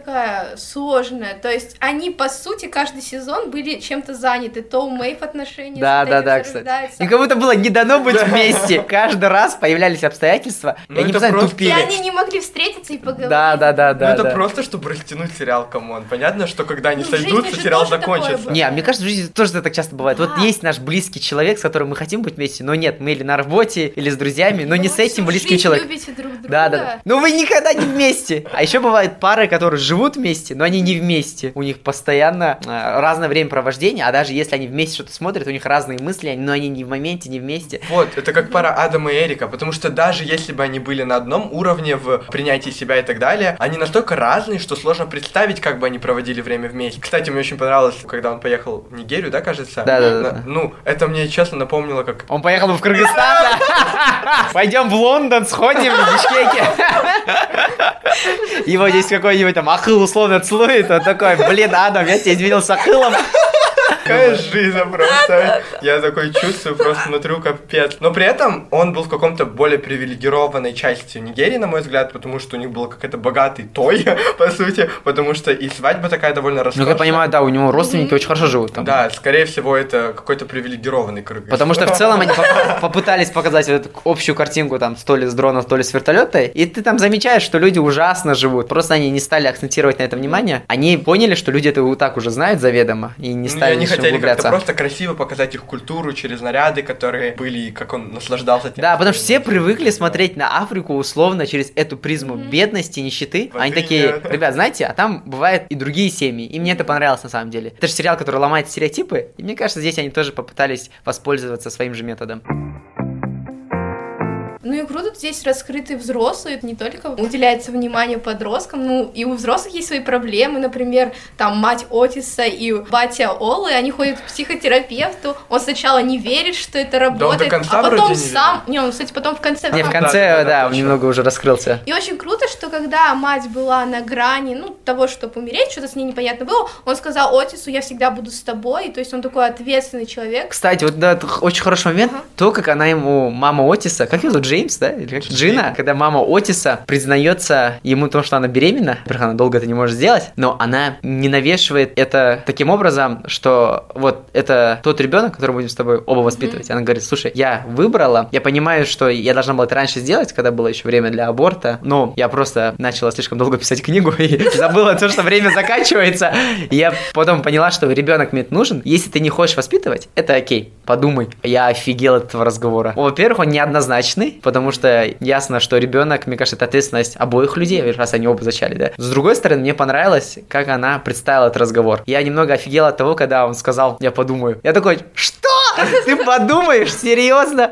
Speaker 2: сложная. То есть они, по сути, каждый сезон были чем-то заняты. То у Мэйв отношения
Speaker 1: Да, да, да, кстати. И как будто было не дано быть вместе. Каждый раз появлялись обстоятельства, и
Speaker 3: Ну,
Speaker 1: они постоянно
Speaker 3: просто-
Speaker 2: И
Speaker 1: тупили.
Speaker 2: они не могли встретиться и поговорить.
Speaker 1: Да, да, да,
Speaker 3: Ну
Speaker 1: да.
Speaker 3: это
Speaker 1: да.
Speaker 3: просто, чтобы растянуть сериал, come on. Понятно, что когда они
Speaker 2: Ну,
Speaker 3: сойдутся, сериал закончится.
Speaker 1: Не, а мне кажется, в жизни тоже это так часто бывает. Вот есть наш близкий человек, с которым мы хотим быть вместе, но нет, мы или на работе, или с друзьями, но не с этим близким человеком.
Speaker 2: любите друг друга.
Speaker 1: Да, да. Ну вы никогда не вместе. А еще бывают пары, которые живут вместе, но они не вместе. У них постоянно э, разное времяпровождения, а даже если они вместе что-то смотрят, у них разные мысли, но они не в моменте, не вместе.
Speaker 3: Вот, это как пара Адама и Эрика, потому что даже если бы они были на одном уровне в принятии себя и так далее, они настолько разные, что сложно представить, как бы они проводили время вместе. Кстати, мне очень понравилось, когда он поехал в Нигерию, да, кажется?
Speaker 1: Да, да, да.
Speaker 3: Ну, это мне честно напомнило, как
Speaker 1: Он поехал бы в Кыргызстан? Пойдем в Лондон, сходим в Бишкеке. Его здесь какой-нибудь там Ахыл условно целует, он такой, блин, Адам, я тебя изменил с Ахылом.
Speaker 3: Какая жизнь просто. Я такой чувствую просто внутри капец. Но при этом он был в каком-то более привилегированной части Нигерии, на мой взгляд, потому что у них был какой-то богатый той, по сути, потому что и свадьба такая довольно
Speaker 1: Ну,
Speaker 3: роскошная.
Speaker 1: я понимаю, да, у него родственники очень хорошо живут там.
Speaker 3: Да, скорее всего, это какой-то привилегированный круг.
Speaker 1: Потому что в целом они поп- попытались показать вот эту общую картинку там то ли с дронов, то ли с вертолета, и ты там замечаешь, что люди ужасно живут. Просто они не стали акцентировать на это внимание. Они поняли, что люди это и так уже знают заведомо, и не
Speaker 3: Ну,
Speaker 1: стали
Speaker 3: они хотели как-то просто красиво показать их культуру через наряды, которые были, и как он наслаждался тем.
Speaker 1: Да, потому что все привыкли смотреть на Африку условно через эту призму бедности, нищеты. Они такие, ребят, знаете, а там бывают и другие семьи. И мне это понравилось на самом деле. Это же сериал, который ломает стереотипы. И мне кажется, здесь они тоже попытались воспользоваться своим же методом.
Speaker 2: Ну и круто, здесь раскрыты взрослые, не только уделяется внимание подросткам, ну и у взрослых есть свои проблемы, например, там мать Отиса и батя Олы, они ходят к психотерапевту, он сначала не верит, что это работает,
Speaker 3: конца
Speaker 2: а потом сам, не, он, кстати, потом в конце...
Speaker 1: Не, в конце,
Speaker 3: да, да,
Speaker 1: да, немного уже раскрылся.
Speaker 2: И очень круто, что когда мать была на грани, ну, того, чтобы умереть, что-то с ней непонятно было, он сказал Отису, я всегда буду с тобой, то есть он такой ответственный человек.
Speaker 1: Кстати, вот да, очень хороший момент,
Speaker 2: Ага.
Speaker 1: то, как она ему, мама Отиса, как ее зовут, Джеймс, да? Или как? Джина, когда мама Отиса признается ему в том, что она беременна, во-первых, она долго это не может сделать, но она не навешивает это таким образом, что вот это тот ребенок, который будем с тобой оба воспитывать. Она говорит, слушай, я выбрала, я понимаю, что я должна была это раньше сделать, когда было еще время для аборта, но я просто начала слишком долго писать книгу и забыла то, что время заканчивается. Я потом поняла, что ребенок мне нужен. Если ты не хочешь воспитывать, это окей, подумай. Я офигел от этого разговора. Во-первых, он неоднозначный, потому что ясно, что ребенок, мне кажется, это ответственность обоих людей, раз они оба зачали, да. С другой стороны, мне понравилось, как она представила этот разговор. Я немного офигел от того, когда он сказал, я подумаю. Я такой, что? Ты подумаешь? Серьезно?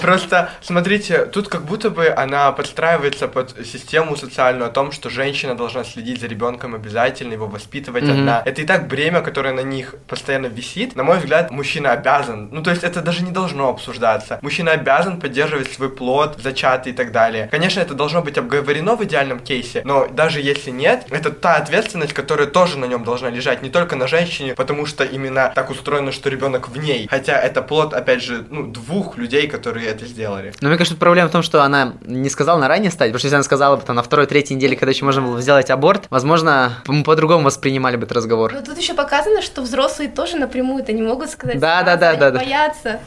Speaker 3: Просто, смотрите, тут как будто бы она подстраивается под систему социальную о том, что женщина должна следить за ребенком обязательно, его воспитывать
Speaker 1: Мгм.
Speaker 3: одна. Это и так бремя, которое на них постоянно висит. На мой взгляд, мужчина обязан, ну то есть это даже не должно обсуждаться. Мужчина обязан поддерживать свой плод, зачатый и так далее. Конечно, это должно быть обговорено в идеальном кейсе, но даже если нет, это та ответственность, которая тоже на нем должна лежать, не только на женщине, потому что именно так устроено, что ребенок в ней. Хотя это плод, опять же, ну, двух людей, которые это сделали.
Speaker 1: Но мне кажется, проблема в том, что она не сказала на ранее стадии, потому что если она сказала бы там, на второй-третьей неделе, когда еще можно было сделать аборт, возможно, мы по-другому воспринимали бы этот разговор.
Speaker 2: Но тут еще показано, что взрослые тоже напрямую это не могут сказать.
Speaker 1: Да, да, да, да, да.
Speaker 2: боятся.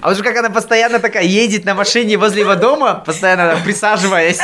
Speaker 1: А вот же как она постоянно такая едет на машине возле его дома, постоянно присаживаясь,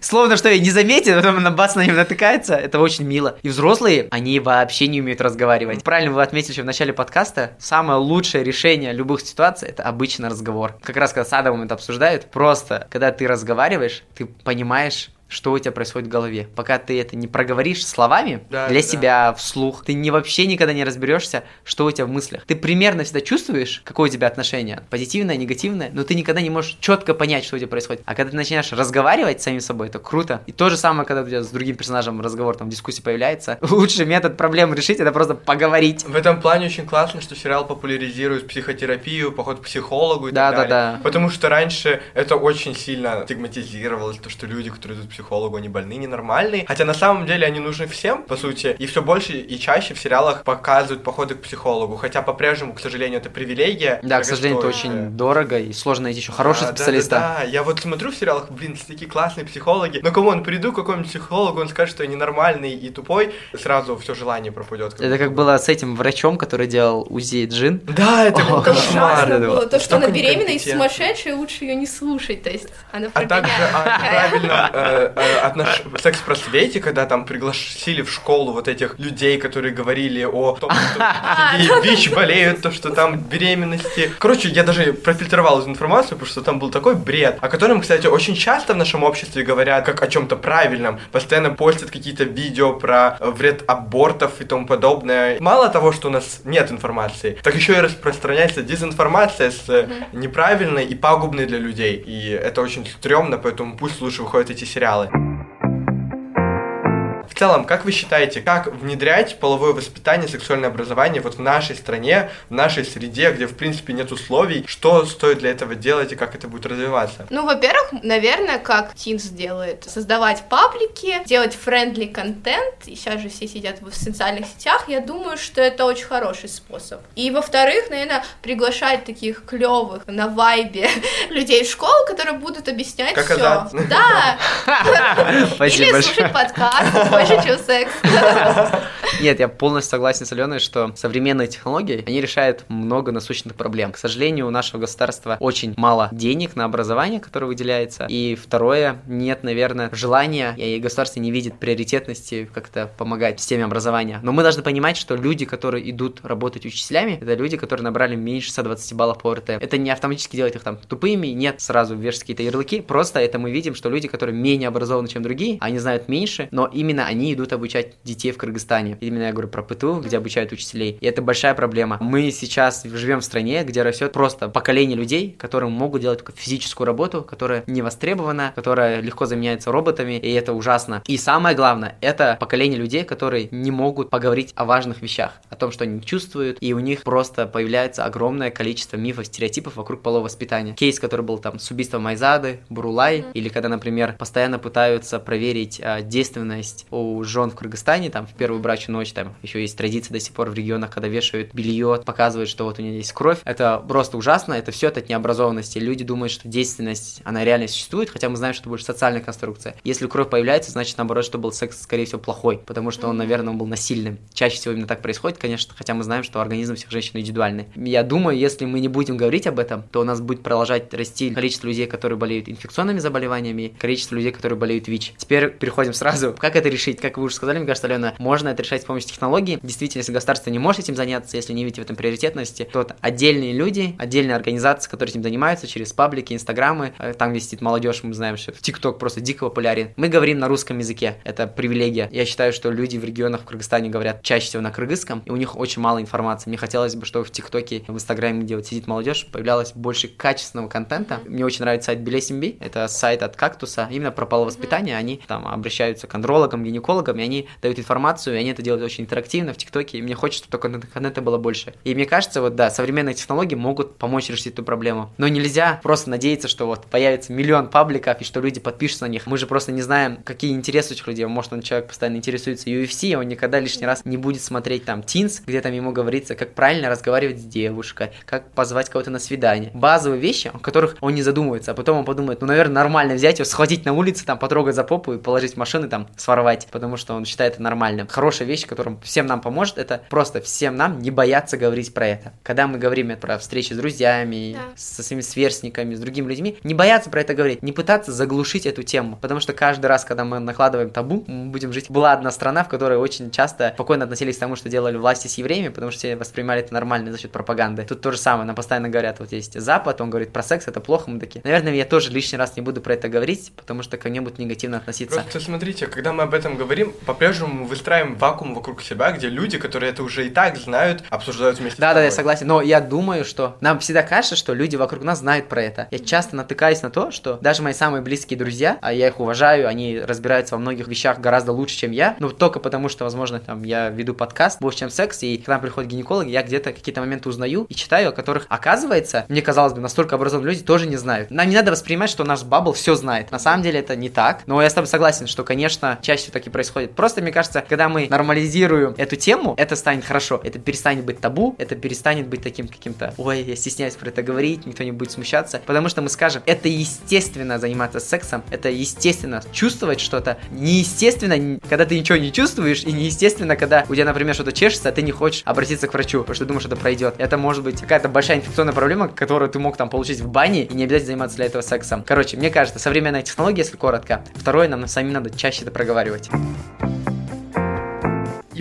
Speaker 1: словно что ее не заметит, а потом она бац на него натыкается, это очень мило. И взрослые, они вообще не умеют разговаривать. Правильно вы отметили еще в начале подкаста, самое лучшее решение любых ситуаций это обычно разговор. Как раз когда с Адамом это обсуждают, просто когда ты разговариваешь, ты понимаешь, что у тебя происходит в голове. Пока ты это не проговоришь словами
Speaker 3: Да,
Speaker 1: для
Speaker 3: да.
Speaker 1: себя вслух, ты не вообще никогда не разберешься, что у тебя в мыслях. Ты примерно всегда чувствуешь, какое у тебя отношение, позитивное, негативное, но ты никогда не можешь четко понять, что у тебя происходит. А когда ты начинаешь разговаривать с самим собой, это круто. И то же самое, когда у тебя с другим персонажем разговор, там, дискуссия появляется. Лучший метод проблем решить, это просто поговорить.
Speaker 3: В этом плане очень классно, что сериал популяризирует психотерапию, поход к психологу и
Speaker 1: Да,
Speaker 3: так
Speaker 1: да,
Speaker 3: далее.
Speaker 1: да.
Speaker 3: Потому что раньше это очень сильно стигматизировалось, то, что люди, которые идут психологу, они больные, ненормальные. Хотя на самом деле они нужны всем, по сути. И все больше и чаще в сериалах показывают походы к психологу. Хотя по-прежнему, к сожалению, это привилегия.
Speaker 1: Да, к сожалению, это очень дорого и сложно найти еще хорошего
Speaker 3: Да, да,
Speaker 1: специалиста.
Speaker 3: Да, да, я вот смотрю в сериалах, блин, такие классные психологи. Но кому он приду к какому-нибудь психологу, он скажет, что я ненормальный и тупой, сразу все желание пропадет.
Speaker 1: Это как было с этим врачом, который делал УЗИ Джин.
Speaker 3: Да, это
Speaker 1: О,
Speaker 3: кошмар.
Speaker 2: Было. То, что
Speaker 3: Столько
Speaker 2: она беременна и сумасшедшая, лучше ее не слушать. То есть она
Speaker 3: А также
Speaker 2: прогоняет.
Speaker 3: Э, отнош... секс-просвете, когда там пригласили в школу вот этих людей, которые говорили о том, что ви- ВИЧ болеют, то, что там беременности. Короче, я даже профильтровал эту информацию, потому что там был такой бред, о котором, кстати, очень часто в нашем обществе говорят как о чем-то правильном. Постоянно постят какие-то видео про вред абортов и тому подобное. Мало того, что у нас нет информации, так еще и распространяется дезинформация с неправильной и пагубной для людей. И это очень стрёмно, поэтому пусть лучше выходят эти сериалы. В целом, как вы считаете, как внедрять половое воспитание, сексуальное образование вот в нашей стране, в нашей среде, где, в принципе, нет условий? Что стоит для этого делать и как это будет развиваться?
Speaker 2: Ну, во-первых, наверное, как Teens делает, создавать паблики, делать friendly контент, и сейчас же все сидят в социальных сетях, я думаю, что это очень хороший способ. И, во-вторых, наверное, приглашать таких клевых на вайбе людей в школу, которые будут объяснять
Speaker 3: Как
Speaker 2: все. Да. Или слушать подкаст чем секс.
Speaker 1: Нет, я полностью согласен с Аленой, что современные технологии, они решают много насущных проблем. К сожалению, у нашего государства очень мало денег на образование, которое выделяется. И второе, нет, наверное, желания, и государство не видит приоритетности как-то помогать в системе образования. Но мы должны понимать, что люди, которые идут работать учителями, это люди, которые набрали меньше 120 баллов по РТ. Это не автоматически делает их там тупыми, нет, сразу вешать какие-то ярлыки. Просто это мы видим, что люди, которые менее образованы, чем другие, они знают меньше, но именно они идут обучать детей в Кыргызстане. Именно я говорю про ПТУ, где обучают учителей. И это большая проблема. Мы сейчас живем в стране, где растет просто поколение людей, которые могут делать только физическую работу, которая не востребована, которая легко заменяется роботами, и это ужасно. И самое главное, это поколение людей, которые не могут поговорить о важных вещах, о том, что они чувствуют, и у них просто появляется огромное количество мифов, стереотипов вокруг полового воспитания. Кейс, который был там с убийством Майзады, Бурулай, или когда, например, постоянно пытаются проверить а, действенность у жен в Кыргызстане, там, в первую брачную ночь, там, еще есть традиция до сих пор в регионах, когда вешают белье, показывают, что вот у нее есть кровь. Это просто ужасно, это все от необразованности. Люди думают, что действенность, она реально существует, хотя мы знаем, что это больше социальная конструкция. Если кровь появляется, значит, наоборот, что был секс, скорее всего, плохой, потому что он, наверное, был насильным. Чаще всего именно так происходит, конечно, хотя мы знаем, что организм всех женщин индивидуальный. Я думаю, если мы не будем говорить об этом, то у нас будет продолжать расти количество людей, которые болеют инфекционными заболеваниями, количество людей, которые болеют ВИЧ. Теперь переходим сразу, как это решить, как вы уже сказали, мне кажется, Алена, можно это решать с помощью технологий. Действительно, если государство не может этим заняться, если не видите в этом приоритетности, то отдельные люди, отдельные организации, которые этим занимаются через паблики, инстаграмы, э, там висит молодежь, мы знаем, что ТикТок просто дико популярен. Мы говорим на русском языке, это привилегия. Я считаю, что люди в регионах в Кыргызстане говорят чаще всего на кыргызском, и у них очень мало информации. Мне хотелось бы, чтобы в ТикТоке, в Инстаграме, где вот сидит молодежь, появлялось больше качественного контента. Мне очень нравится сайт Белесимби, это сайт от Кактуса, именно про половоспитание. Они там обращаются к андрологам, гинекологам, гинекологам, и они дают информацию, и они это делают очень интерактивно в ТикТоке, и мне хочется, чтобы только контента было больше. И мне кажется, вот да, современные технологии могут помочь решить эту проблему. Но нельзя просто надеяться, что вот появится миллион пабликов, и что люди подпишутся на них. Мы же просто не знаем, какие интересы у этих людей. Может, он человек постоянно интересуется UFC, он никогда лишний раз не будет смотреть там Тинс, где там ему говорится, как правильно разговаривать с девушкой, как позвать кого-то на свидание. Базовые вещи, о которых он не задумывается, а потом он подумает, ну, наверное, нормально взять его, схватить на улице, там, потрогать за попу и положить в машину, там, своровать, потому что он считает это нормальным. Хорошая вещь, которая всем нам поможет, это просто всем нам не бояться говорить про это. Когда мы говорим про встречи с друзьями, да. со своими сверстниками, с другими людьми, не бояться про это говорить, не пытаться заглушить эту тему, потому что каждый раз, когда мы накладываем табу, мы будем жить. Была одна страна, в которой очень часто спокойно относились к тому, что делали власти с евреями, потому что все воспринимали это нормально за счет пропаганды. Тут то же самое, нам постоянно говорят, вот есть Запад, он говорит про секс, это плохо, мы такие. Наверное, я тоже лишний раз не буду про это говорить, потому что ко мне будут негативно относиться.
Speaker 3: Просто смотрите, когда мы об этом говорим, по-прежнему мы выстраиваем вакуум вокруг себя, где люди, которые это уже и так знают, обсуждают вместе
Speaker 1: Да, да, я согласен. Но я думаю, что нам всегда кажется, что люди вокруг нас знают про это. Я часто натыкаюсь на то, что даже мои самые близкие друзья, а я их уважаю, они разбираются во многих вещах гораздо лучше, чем я, но только потому, что, возможно, там я веду подкаст больше, чем секс, и когда приходят гинекологи, я где-то какие-то моменты узнаю и читаю, о которых, оказывается, мне казалось бы, настолько образованные люди тоже не знают. Нам не надо воспринимать, что наш бабл все знает. На самом деле это не так, но я с тобой согласен, что, конечно, чаще всего так и происходит. Просто, мне кажется, когда мы нормализируем эту тему, это станет хорошо, это перестанет быть табу, это перестанет быть таким каким-то, ой, я стесняюсь про это говорить, никто не будет смущаться, потому что мы скажем, это естественно заниматься сексом, это естественно чувствовать что-то, неестественно, когда ты ничего не чувствуешь, и неестественно, когда у тебя, например, что-то чешется, а ты не хочешь обратиться к врачу, потому что думаешь, что это пройдет. Это может быть какая-то большая инфекционная проблема, которую ты мог там получить в бане, и не обязательно заниматься для этого сексом. Короче, мне кажется, современная технология, если коротко. Второе, нам самим надо чаще это проговаривать Thank you.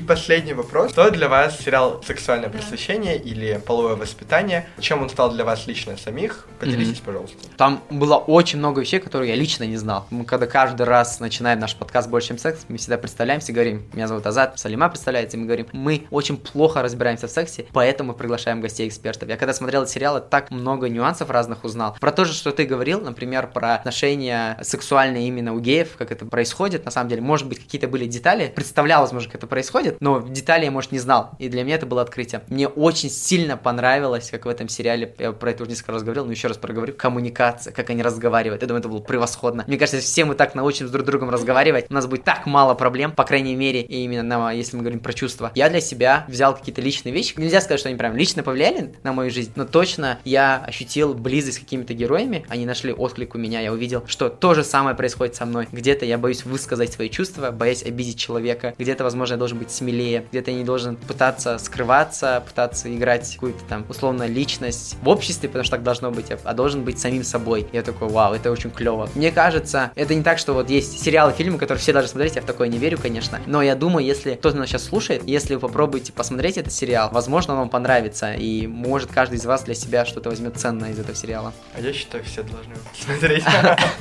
Speaker 3: Последний вопрос. Что для вас сериал «Сексуальное просвещение» или «Половое воспитание»? Чем он стал для вас лично самих? Поделитесь, mm-hmm. пожалуйста.
Speaker 1: Там было очень много вещей, которые я лично не знал. Мы когда каждый раз начинаем наш подкаст «Больше, чем секс», мы всегда представляемся и говорим, меня зовут Азат, Салима представляется, и мы говорим, мы очень плохо разбираемся в сексе, поэтому приглашаем гостей-экспертов. Я когда смотрел этот сериал, так много нюансов разных узнал. Про то же, что ты говорил, например, про отношения сексуальные именно у геев, как это происходит, на самом деле, может быть, какие-то были детали, представлялось, может, как это происходит, но в детали я, может, не знал. И для меня это было открытие. Мне очень сильно понравилось, как в этом сериале, я про это уже несколько раз говорил, но еще раз проговорю, коммуникация, как они разговаривают. Я думаю, это было превосходно. Мне кажется, все мы так научимся друг с другом разговаривать, у нас будет так мало проблем, по крайней мере, и именно на, если мы говорим про чувства. Я для себя взял какие-то личные вещи. Нельзя сказать, что они прям лично повлияли на мою жизнь, но точно я ощутил близость с какими-то героями, они нашли отклик у меня, я увидел, что то же самое происходит со мной. Где-то я боюсь высказать свои чувства, боясь обидеть человека, где-то, возможно, я должен быть смелее, где ты не должен пытаться скрываться, пытаться играть какую-то там условно личность в обществе, потому что так должно быть, а должен быть самим собой. Я такой, вау, это очень клево. Мне кажется, это не так, что вот есть сериалы, фильмы, которые все должны смотреть, я в такое не верю, конечно. Но я думаю, если кто-то нас сейчас слушает, если вы попробуете посмотреть этот сериал, возможно, он вам понравится, и может каждый из вас для себя что-то возьмет ценное из этого сериала.
Speaker 3: А я считаю, все должны смотреть.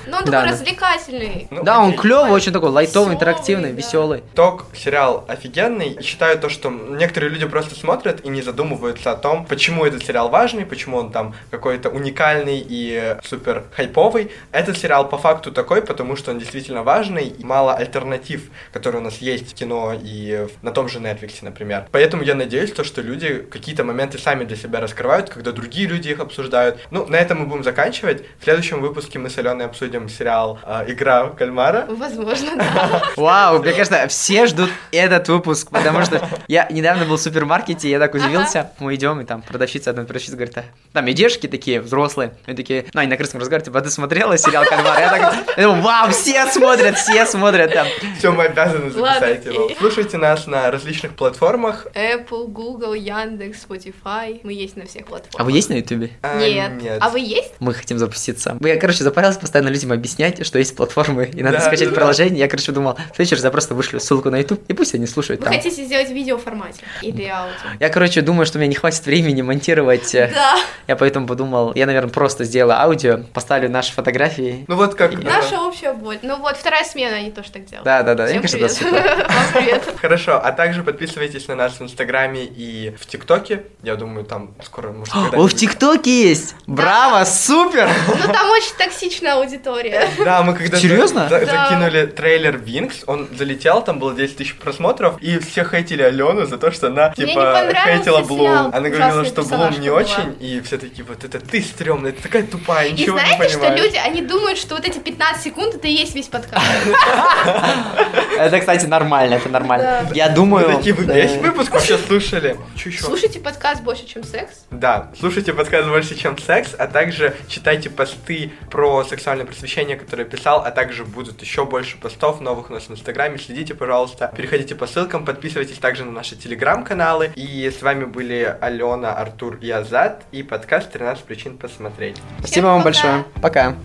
Speaker 2: Ну, он такой развлекательный.
Speaker 1: Ну, да, он клевый, очень такой лайтовый, интерактивный, веселый.
Speaker 3: Ток сериал офигенный. Считаю то, что некоторые люди просто смотрят и не задумываются о том, почему этот сериал важный, почему он там какой-то уникальный и супер хайповый. Этот сериал по факту такой, потому что он действительно важный, и мало альтернатив, которые у нас есть в кино и на том же Netflix, например. Поэтому я надеюсь, то, что люди какие-то моменты сами для себя раскрывают, когда другие люди их обсуждают. Ну, на этом мы будем заканчивать. В следующем выпуске мы с Аленой обсудим сериал э, «Игра в кальмара».
Speaker 2: Возможно, да.
Speaker 1: Вау, мне кажется, все ждут этот выпуск, потому что я недавно был в супермаркете, я так удивился. Мы идем, и там продавщица, одна продавщица говорит, там идешки такие взрослые. Они такие, ну, они на крымском разговаривают, типа, «А ты смотрела сериал «Кальмар»? Я так, я думаю, вау, все смотрят, все смотрят там.
Speaker 3: Все, мы обязаны записать его. Слушайте нас на различных платформах.
Speaker 2: Apple, Google, Яндекс, Spotify. Мы есть на всех платформах.
Speaker 1: А вы есть на Ютубе?
Speaker 2: А, нет. нет. А вы есть?
Speaker 1: Мы хотим запуститься. Я, короче, запарился постоянно людям объяснять, что есть платформы, и надо да, скачать да, приложение. Я, короче, думал, в следующий раз я просто вышлю ссылку на YouTube, и пусть они слушают. Там.
Speaker 2: хотите сделать в видеоформате или аудио?
Speaker 1: Я, короче, думаю, что у меня не хватит времени монтировать. э,
Speaker 2: Да,
Speaker 1: Я поэтому подумал, я, наверное, просто сделаю аудио, поставлю наши фотографии.
Speaker 3: Ну вот как...
Speaker 1: И-
Speaker 2: наша общая боль. Ну вот, вторая смена, они тоже так делают.
Speaker 1: Да, да, да. Мне
Speaker 2: Всем
Speaker 1: кажется,
Speaker 2: привет. Вам привет.
Speaker 3: Хорошо, а также подписывайтесь на нас в Инстаграме и в ТикТоке. Я думаю, там скоро, может,
Speaker 1: О, в ТикТоке есть! Браво, супер!
Speaker 2: Ну там очень токсичная аудитория.
Speaker 3: Да, мы когда
Speaker 1: Серьезно?
Speaker 3: закинули трейлер Винкс, он залетел, там было 10 тысяч просмотров, и все хейтили Алену за то, что она, типа, хейтила. Блум. Она говорила, что Блум не
Speaker 2: была.
Speaker 3: очень, и все такие, вот это ты стрёмная, ты такая тупая,
Speaker 2: И
Speaker 3: ничего не
Speaker 2: знаете, что
Speaker 3: понимаешь.
Speaker 2: люди, они думают, что вот эти 15 секунд это и есть весь подкаст.
Speaker 1: Это, кстати, нормально, это нормально. Я думаю...
Speaker 3: такие, вы
Speaker 1: э,
Speaker 3: весь выпуск вообще слушали?
Speaker 2: Слушайте подкаст больше, чем секс.
Speaker 3: Да, слушайте подкаст больше, чем секс, а также читайте посты про сексуальное просвещение, которые я писал, а также будут еще больше постов новых у нас в Инстаграме. Следите, пожалуйста, переходите по ссылкам, подписывайтесь также на наши Телеграм-каналы. И с вами были Алена, Артур и Азат и подкаст «13 причин посмотреть».
Speaker 1: Спасибо вам
Speaker 2: пока.
Speaker 1: большое. Пока.